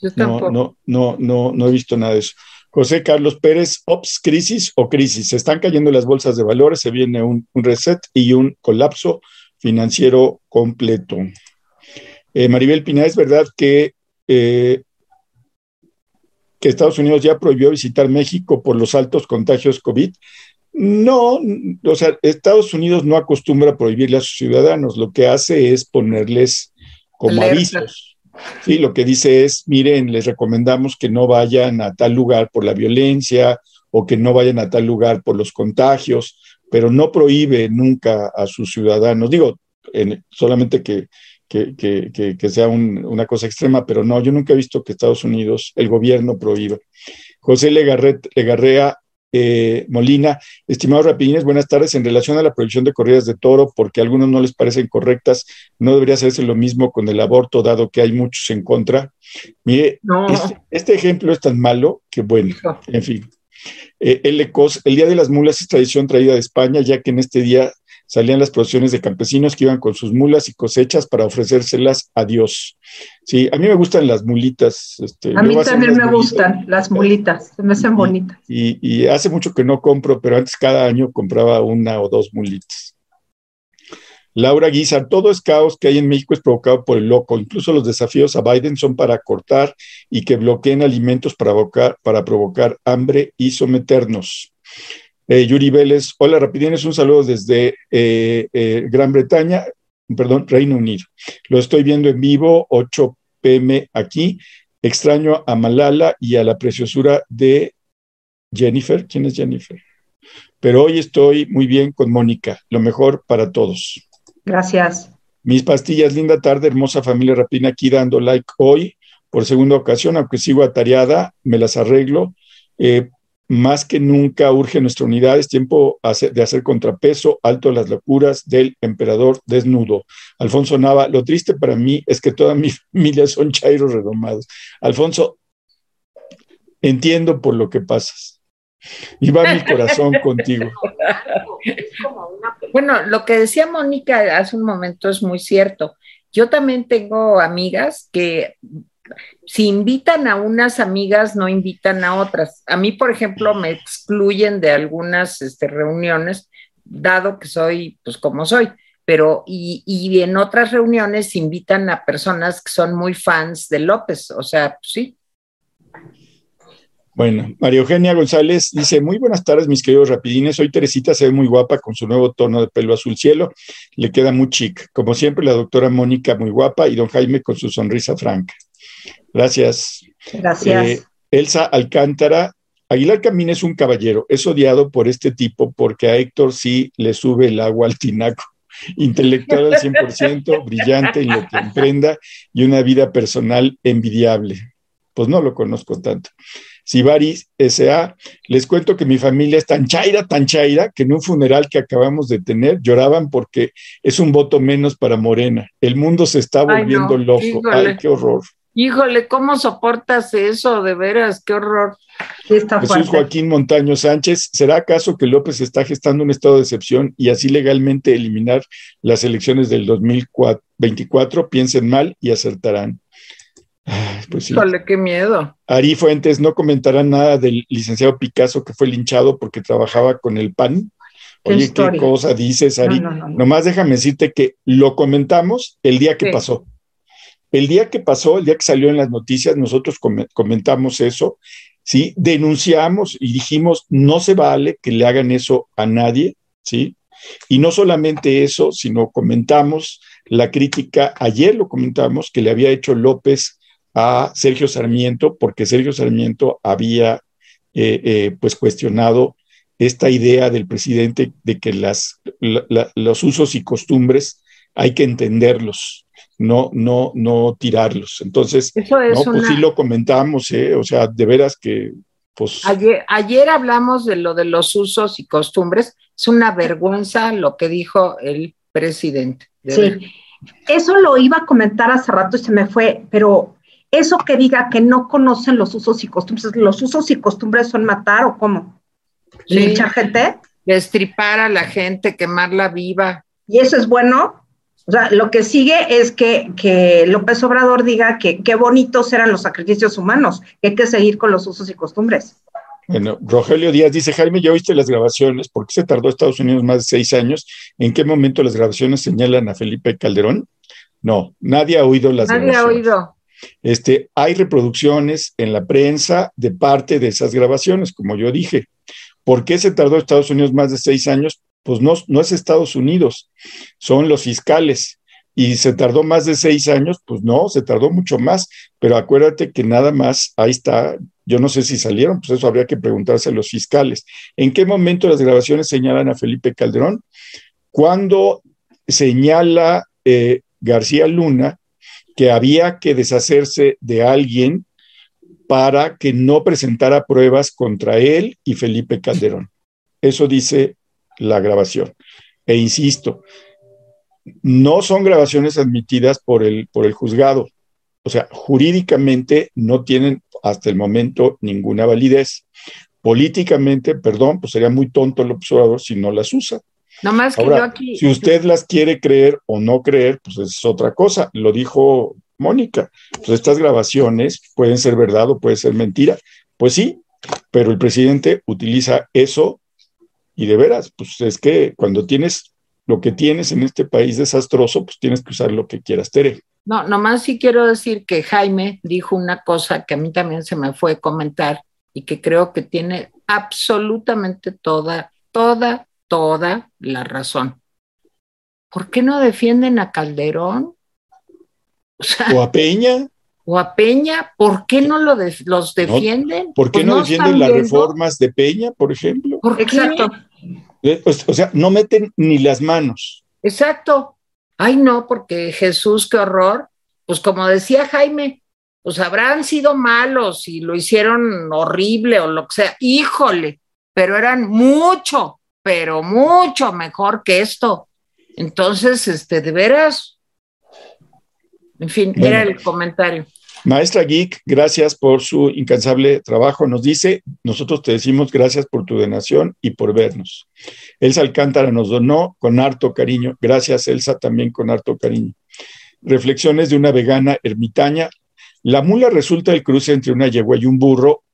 Yo tampoco. No, no, no, no, he visto nada de eso. José Carlos Pérez, ¿ops, crisis o crisis? Se están cayendo las bolsas de valores, se viene un, reset y un colapso financiero completo. Eh, Maribel Pina, ¿es verdad que, eh, que Estados Unidos ya prohibió visitar México por los altos contagios COVID? No, o sea, Estados Unidos no acostumbra a prohibirle a sus ciudadanos, lo que hace es ponerles como avisos. Sí, lo que dice es, miren, les recomendamos que no vayan a tal lugar por la violencia o que no vayan a tal lugar por los contagios, pero no prohíbe nunca a sus ciudadanos. Digo, solamente que, que, sea una cosa extrema, pero no, yo nunca he visto que Estados Unidos, el gobierno prohíba. José Legarrea eh, Molina. Estimados rapidines, buenas tardes. En relación a la prohibición de corridas de toro, porque a algunos no les parecen correctas, no debería hacerse lo mismo con el aborto, dado que hay muchos en contra. Mire, este, este, ejemplo es tan malo que bueno, en fin. Eh, el, el Día de las Mulas es tradición traída de España, ya que en este día salían las procesiones de campesinos que iban con sus mulas y cosechas para ofrecérselas a Dios. Sí, a mí me gustan las mulitas. Este, a mí también me gustan las mulitas, se me hacen bonitas. Y, y hace mucho que no compro, pero antes cada año compraba una o dos mulitas. Laura Guizar, todo es caos que hay en México es provocado por el loco. Incluso los desafíos a Biden son para cortar y que bloqueen alimentos para provocar hambre y someternos. Eh, Yuri Vélez, hola Rapidines, un saludo desde eh, eh, Gran Bretaña, perdón, Reino Unido. Lo estoy viendo en vivo, 8 pm aquí. Extraño a Malala y a la preciosura de Jennifer. ¿Quién es Jennifer? Pero hoy estoy muy bien con Mónica. Lo mejor para todos. Gracias. Mis pastillas, linda tarde, hermosa familia Rapina, aquí dando like hoy por segunda ocasión, aunque sigo atareada, me las arreglo. Eh, más que nunca urge nuestra unidad, es tiempo de hacer contrapeso alto a las locuras del emperador desnudo. Alfonso Nava, lo triste para mí es que toda mi familia son chairos redomados. Alfonso, entiendo por lo que pasas. Y va mi corazón contigo. Bueno, lo que decía Mónica hace un momento es muy cierto. Yo también tengo amigas que si invitan a unas amigas, no invitan a otras. A mí, por ejemplo, me excluyen de algunas este, reuniones, dado que soy, pues como soy, pero y, en otras reuniones invitan a personas que son muy fans de López, o sea, pues, sí, bueno, María Eugenia González dice, muy buenas tardes, mis queridos rapidines. Hoy Teresita se ve muy guapa con su nuevo tono de pelo azul cielo. Le queda muy chic. Como siempre, la doctora Mónica muy guapa y don Jaime con su sonrisa franca. Gracias. Gracias. Eh, Elsa Alcántara, Aguilar Camín es un caballero. Es odiado por este tipo porque a Héctor sí le sube el agua al tinaco. Intelectual al 100%, brillante en lo que emprenda y una vida personal envidiable. Pues no lo conozco tanto. Sibaris S.A. Les cuento que mi familia es tan chaira, tan chaira, que en un funeral que acabamos de tener lloraban porque es un voto menos para Morena. El mundo se está volviendo loco. Ay, qué horror. Híjole, ¿cómo soportas eso? De veras, qué horror. Jesús Joaquín Montaño Sánchez, ¿será acaso que López está gestando un estado de excepción y así legalmente eliminar las elecciones del 2024? Piensen mal y acertarán pues sí. qué miedo. Ari Fuentes no comentará nada del licenciado Picasso que fue linchado porque trabajaba con el PAN. Oye, ¿qué cosa dices, Ari? Nomás déjame decirte que lo comentamos el día que pasó. El día que pasó, el día que salió en las noticias, nosotros comentamos eso, ¿sí? Denunciamos y dijimos, no se vale que le hagan eso a nadie, ¿sí? Y no solamente eso, sino comentamos la crítica, ayer lo comentamos, que le había hecho López a Sergio Sarmiento, porque Sergio Sarmiento había eh, eh, pues cuestionado esta idea del presidente de que las, los usos y costumbres hay que entenderlos, no, no, no tirarlos. Entonces, no, pues sí lo comentamos, ¿eh? o sea, de veras que pues... Ayer, ayer hablamos de lo de los usos y costumbres, es una vergüenza lo que dijo el presidente. Sí, eso lo iba a comentar hace rato y se me fue, pero eso que diga que no conocen los usos y costumbres, ¿los usos y costumbres son matar o cómo? ¿Linchar gente? Destripar a la gente, quemarla viva. ¿Y eso es bueno? O sea, lo que sigue es que, que López Obrador diga que qué bonitos eran los sacrificios humanos, que hay que seguir con los usos y costumbres. Bueno, Rogelio Díaz dice, Jaime, ¿ya oíste las grabaciones? ¿Por qué se tardó Estados Unidos más de seis años? ¿En qué momento las grabaciones señalan a Felipe Calderón? No, nadie ha oído las grabaciones. Nadie ha oído. Este, hay reproducciones en la prensa de parte de esas grabaciones, como yo dije. ¿Por qué se tardó Estados Unidos más de seis años? Pues no, no es Estados Unidos, son los fiscales. Y se tardó más de seis años, pues no, se tardó mucho más, pero acuérdate que nada más, ahí está, yo no sé si salieron, pues eso habría que preguntarse a los fiscales. ¿En qué momento las grabaciones señalan a Felipe Calderón? Cuando señala eh, García Luna que había que deshacerse de alguien para que no presentara pruebas contra él y Felipe Calderón. Eso dice la grabación. E insisto, no son grabaciones admitidas por el, por el juzgado. O sea, jurídicamente no tienen hasta el momento ninguna validez. Políticamente, perdón, pues sería muy tonto el observador si no las usa. No más que yo aquí. Si usted las quiere creer o no creer, pues es otra cosa. Lo dijo Mónica. Pues estas grabaciones pueden ser verdad o puede ser mentira. Pues sí, pero el presidente utiliza eso y de veras, pues es que cuando tienes lo que tienes en este país desastroso, pues tienes que usar lo que quieras, Tere. No, nomás sí quiero decir que Jaime dijo una cosa que a mí también se me fue comentar y que creo que tiene absolutamente toda, toda, toda la razón. ¿Por qué no defienden a Calderón? O, a Peña. O a Peña, ¿por qué no lo los defienden? ¿Por qué pues no, defienden las reformas de Peña, por ejemplo? Exacto. Eh, pues, o sea, no meten ni las manos. Exacto. Ay, no, porque Jesús, qué horror. Pues como decía Jaime, pues habrán sido malos y lo hicieron horrible o lo que sea. Híjole, pero eran mucho, pero mucho mejor que esto. Entonces, este, de veras, en fin, era el comentario. Maestra Geek, gracias por su incansable trabajo. Nos dice, nosotros te decimos gracias por tu donación y por vernos. Elsa Alcántara nos donó con harto cariño. Gracias, Elsa, también con harto cariño. Reflexiones de una vegana ermitaña. La mula resulta el cruce entre una yegua y un burro,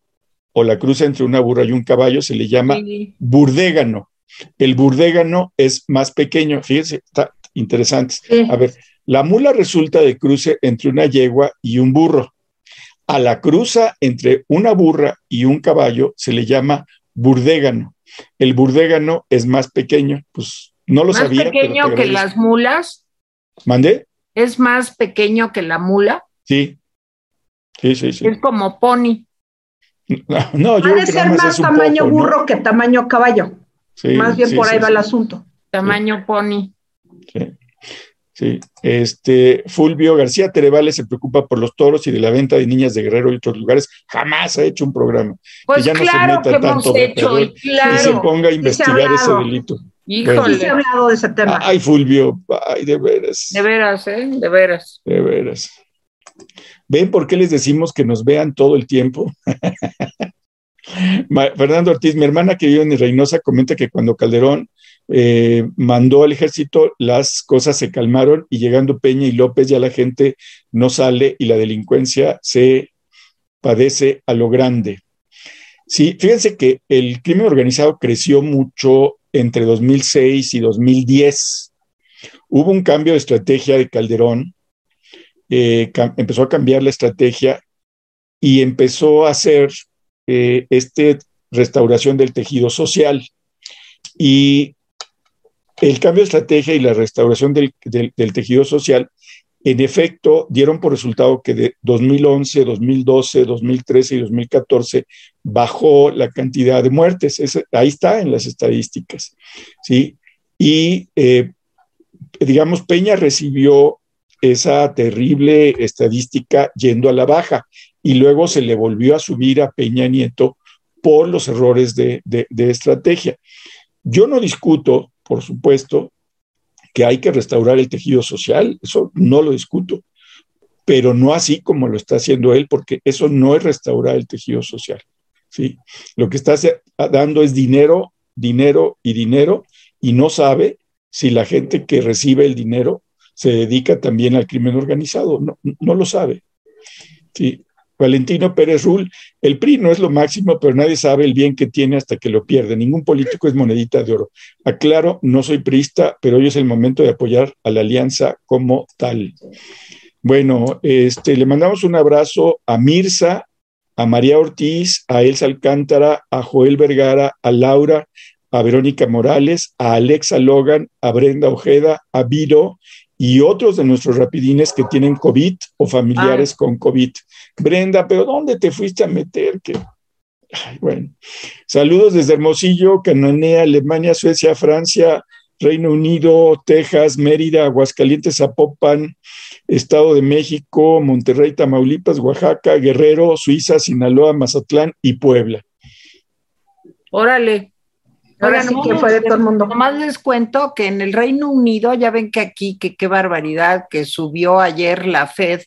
o la cruce entre una burra y un caballo, se le llama burdégano. El burdégano es más pequeño. Fíjense, está interesante. A ver, la mula resulta de cruce entre una yegua y un burro. A la cruza entre una burra y un caballo se le llama burdégano. El burdégano es más pequeño, pues no lo sabía. ¿Más pequeño que las mulas? ¿Mandé? ¿Es más pequeño que la mula? Sí. Sí, sí, sí. Es como pony. No, yo Puede ser más tamaño burro que tamaño caballo. más bien por ahí va el asunto. Tamaño pony. Sí. Sí, este Fulvio García Terevales se preocupa por los toros y de la venta de niñas de Guerrero y otros lugares. Jamás ha hecho un programa. Pues que ya claro no se meta tanto hecho, y, se ponga a investigar ese delito. Híjole. se ha hablado de ese tema. Ay, Fulvio, ay, de veras. De veras, ¿eh? De veras. De veras. ¿Ven por qué les decimos que nos vean todo el tiempo? Fernando Ortiz, mi hermana que vive en Reynosa, comenta que cuando Calderón eh, mandó al ejército, las cosas se calmaron y llegando Peña y López ya la gente no sale y la delincuencia se padece a lo grande. Sí, fíjense que el crimen organizado creció mucho entre 2006 y 2010. Hubo un cambio de estrategia de Calderón, eh, empezó a cambiar la estrategia y empezó a hacer eh, esta restauración del tejido social. Y el cambio de estrategia y la restauración del, tejido social, en efecto, dieron por resultado que de 2011, 2012, 2013 y 2014 bajó la cantidad de muertes. ahí está en las estadísticas. ¿sí? Y, eh, digamos, Peña recibió esa terrible estadística yendo a la baja y luego se le volvió a subir a Peña Nieto por los errores de estrategia. Yo no discuto por supuesto, que hay que restaurar el tejido social, eso no lo discuto, pero no así como lo está haciendo él, porque eso no es restaurar el tejido social. ¿sí? Lo que está dando es dinero, dinero y dinero, y no sabe si la gente que recibe el dinero se dedica también al crimen organizado, no, no lo sabe. ¿sí? Valentino Pérez Rull, el PRI no es lo máximo, pero nadie sabe el bien que tiene hasta que lo pierde. Ningún político es monedita de oro. Aclaro, no soy priista, pero hoy es el momento de apoyar a la alianza como tal. Bueno, este, le mandamos un abrazo a Mirza, a María Ortiz, a Elsa Alcántara, a Joel Vergara, a Laura, a Verónica Morales, a Alexa Logan, a Brenda Ojeda, a Viro y otros de nuestros rapidines que tienen COVID o familiares con COVID. Brenda, pero ¿dónde te fuiste a meter? Que... bueno, saludos desde Hermosillo, Cananea, Alemania, Suecia, Francia, Reino Unido, Texas, Mérida, Aguascalientes, Zapopan, Estado de México, Monterrey, Tamaulipas, Oaxaca, Guerrero, Suiza, Sinaloa, Mazatlán y Puebla. Órale. Ahora sí que fue de todo el mundo. Nomás les cuento que en el Reino Unido, ya ven que aquí, que qué barbaridad, que subió ayer la Fed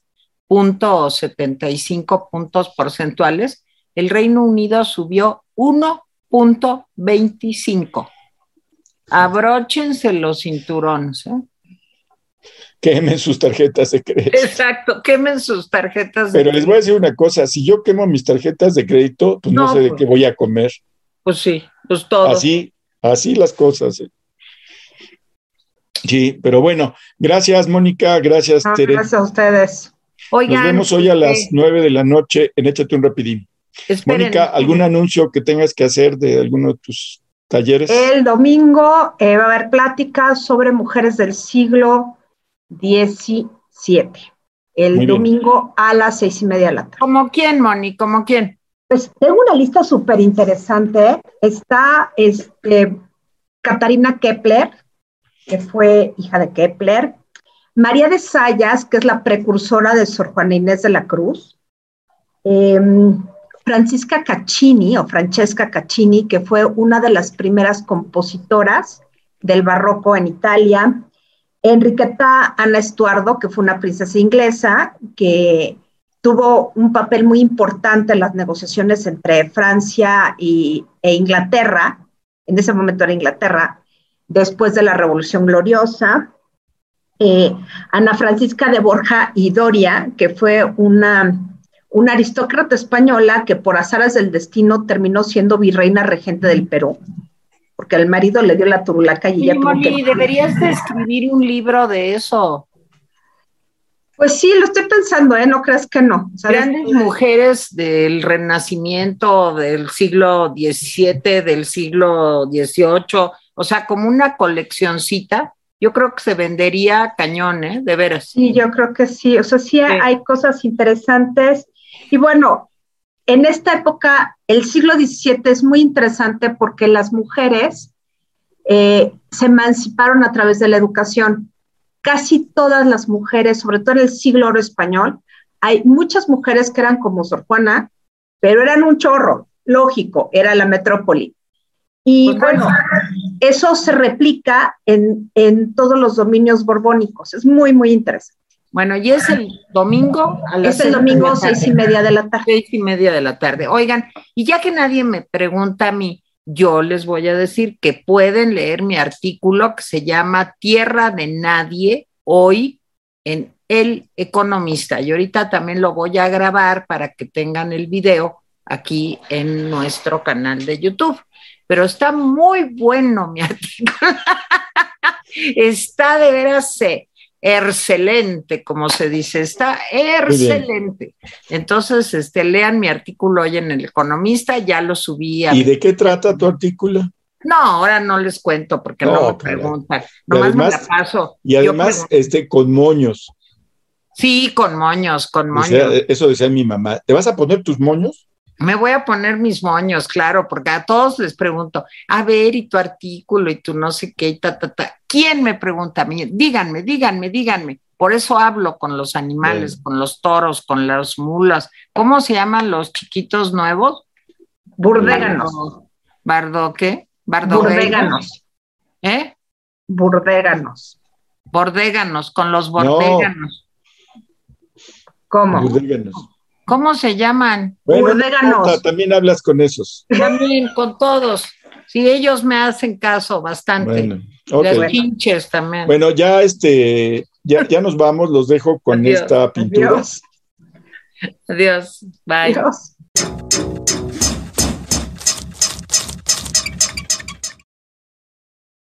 punto 75 puntos porcentuales, el Reino Unido subió 1.25. Abróchense los cinturones, ¿eh? Quemen sus tarjetas de crédito. Exacto, quemen sus tarjetas de Pero les voy a decir una cosa, si yo quemo mis tarjetas de crédito, pues no, sé de pues qué voy a comer. Pues sí, pues todo. Así, así las cosas. ¿eh? Sí, pero bueno, gracias Mónica, gracias ah, Gracias a ustedes. Nos vemos hoy a las este, nueve de la noche en Échate un Rapidín. Mónica, ¿algún anuncio que tengas que hacer de alguno de tus talleres? El domingo eh, va a haber pláticas sobre mujeres del siglo XVII. El domingo a las seis y media de la tarde. ¿Cómo quién, Moni? ¿Cómo quién? Pues tengo una lista súper interesante. Está este, Catarina Kepler, que fue hija de Kepler. María de Sayas, que es la precursora de Sor Juana Inés de la Cruz. Em, Francisca Caccini o Francesca Caccini, que fue una de las primeras compositoras del barroco en Italia. Enriqueta Ana Estuardo, que fue una princesa inglesa, que tuvo un papel muy importante en las negociaciones entre Francia y, e Inglaterra, en ese momento era Inglaterra, después de la Revolución Gloriosa. Eh, Ana Francisca de Borja y Doria, que fue una, una aristócrata española que por azares del destino terminó siendo virreina regente del Perú, porque el marido le dio la turulaca y ella tuvo que... deberías de escribir un libro de eso. Pues sí, lo estoy pensando, ¿eh? No crees que no. Grandes mujeres del Renacimiento, del siglo XVII, del siglo XVIII, o sea, como una coleccioncita yo creo que se vendería cañón, ¿eh? De veras. Sí, yo creo que sí. O sea, sí, hay cosas interesantes. Y bueno, en esta época, el siglo XVII es muy interesante porque las mujeres eh, se emanciparon a través de la educación. Casi todas las mujeres, sobre todo en el siglo oro español, hay muchas mujeres que eran como Sor Juana, pero eran un chorro, lógico, era la metrópoli. Y pues bueno, eso se replica en, todos los dominios borbónicos. Es muy, muy interesante. Bueno, y es el domingo a las Es el domingo seis y media de la tarde. Seis y media de la tarde. Oigan, y ya que nadie me pregunta a mí, yo les voy a decir que pueden leer mi artículo que se llama Tierra de Nadie hoy en El Economista. Y ahorita también lo voy a grabar para que tengan el video aquí en nuestro canal de YouTube pero está muy bueno mi artículo. está de veras eh, excelente, como se dice, está excelente. Entonces, este, lean mi artículo hoy en El Economista, ya lo subí. A ¿Y de qué trata tu artículo? No, ahora no les cuento porque no, me preguntan. Nomás me la paso. Y además, este, con moños. Sí, con moños, con moños. eso decía mi mamá. ¿Te vas a poner tus moños? Me voy a poner mis moños, claro, porque a todos les pregunto, a ver, y tu artículo, y tu no sé qué, y ta, ta, ta. ¿Quién me pregunta a mí? Díganme, díganme, díganme. Por eso hablo con los animales, con los toros, con las mulas. ¿Cómo se llaman los chiquitos nuevos? Burdéganos. ¿Bardo qué? Burdéganos. ¿Eh? Burdéganos. Bordéganos, con los bordéganos. ¿Cómo? Burdéganos. ¿Cómo se llaman? Bueno, también hablas con esos. También con todos. Sí, ellos me hacen caso bastante. Bueno, pinches también. Bueno, ya este, ya, ya nos vamos, los dejo con esta pintura. Adiós. Adiós. Bye. Adiós.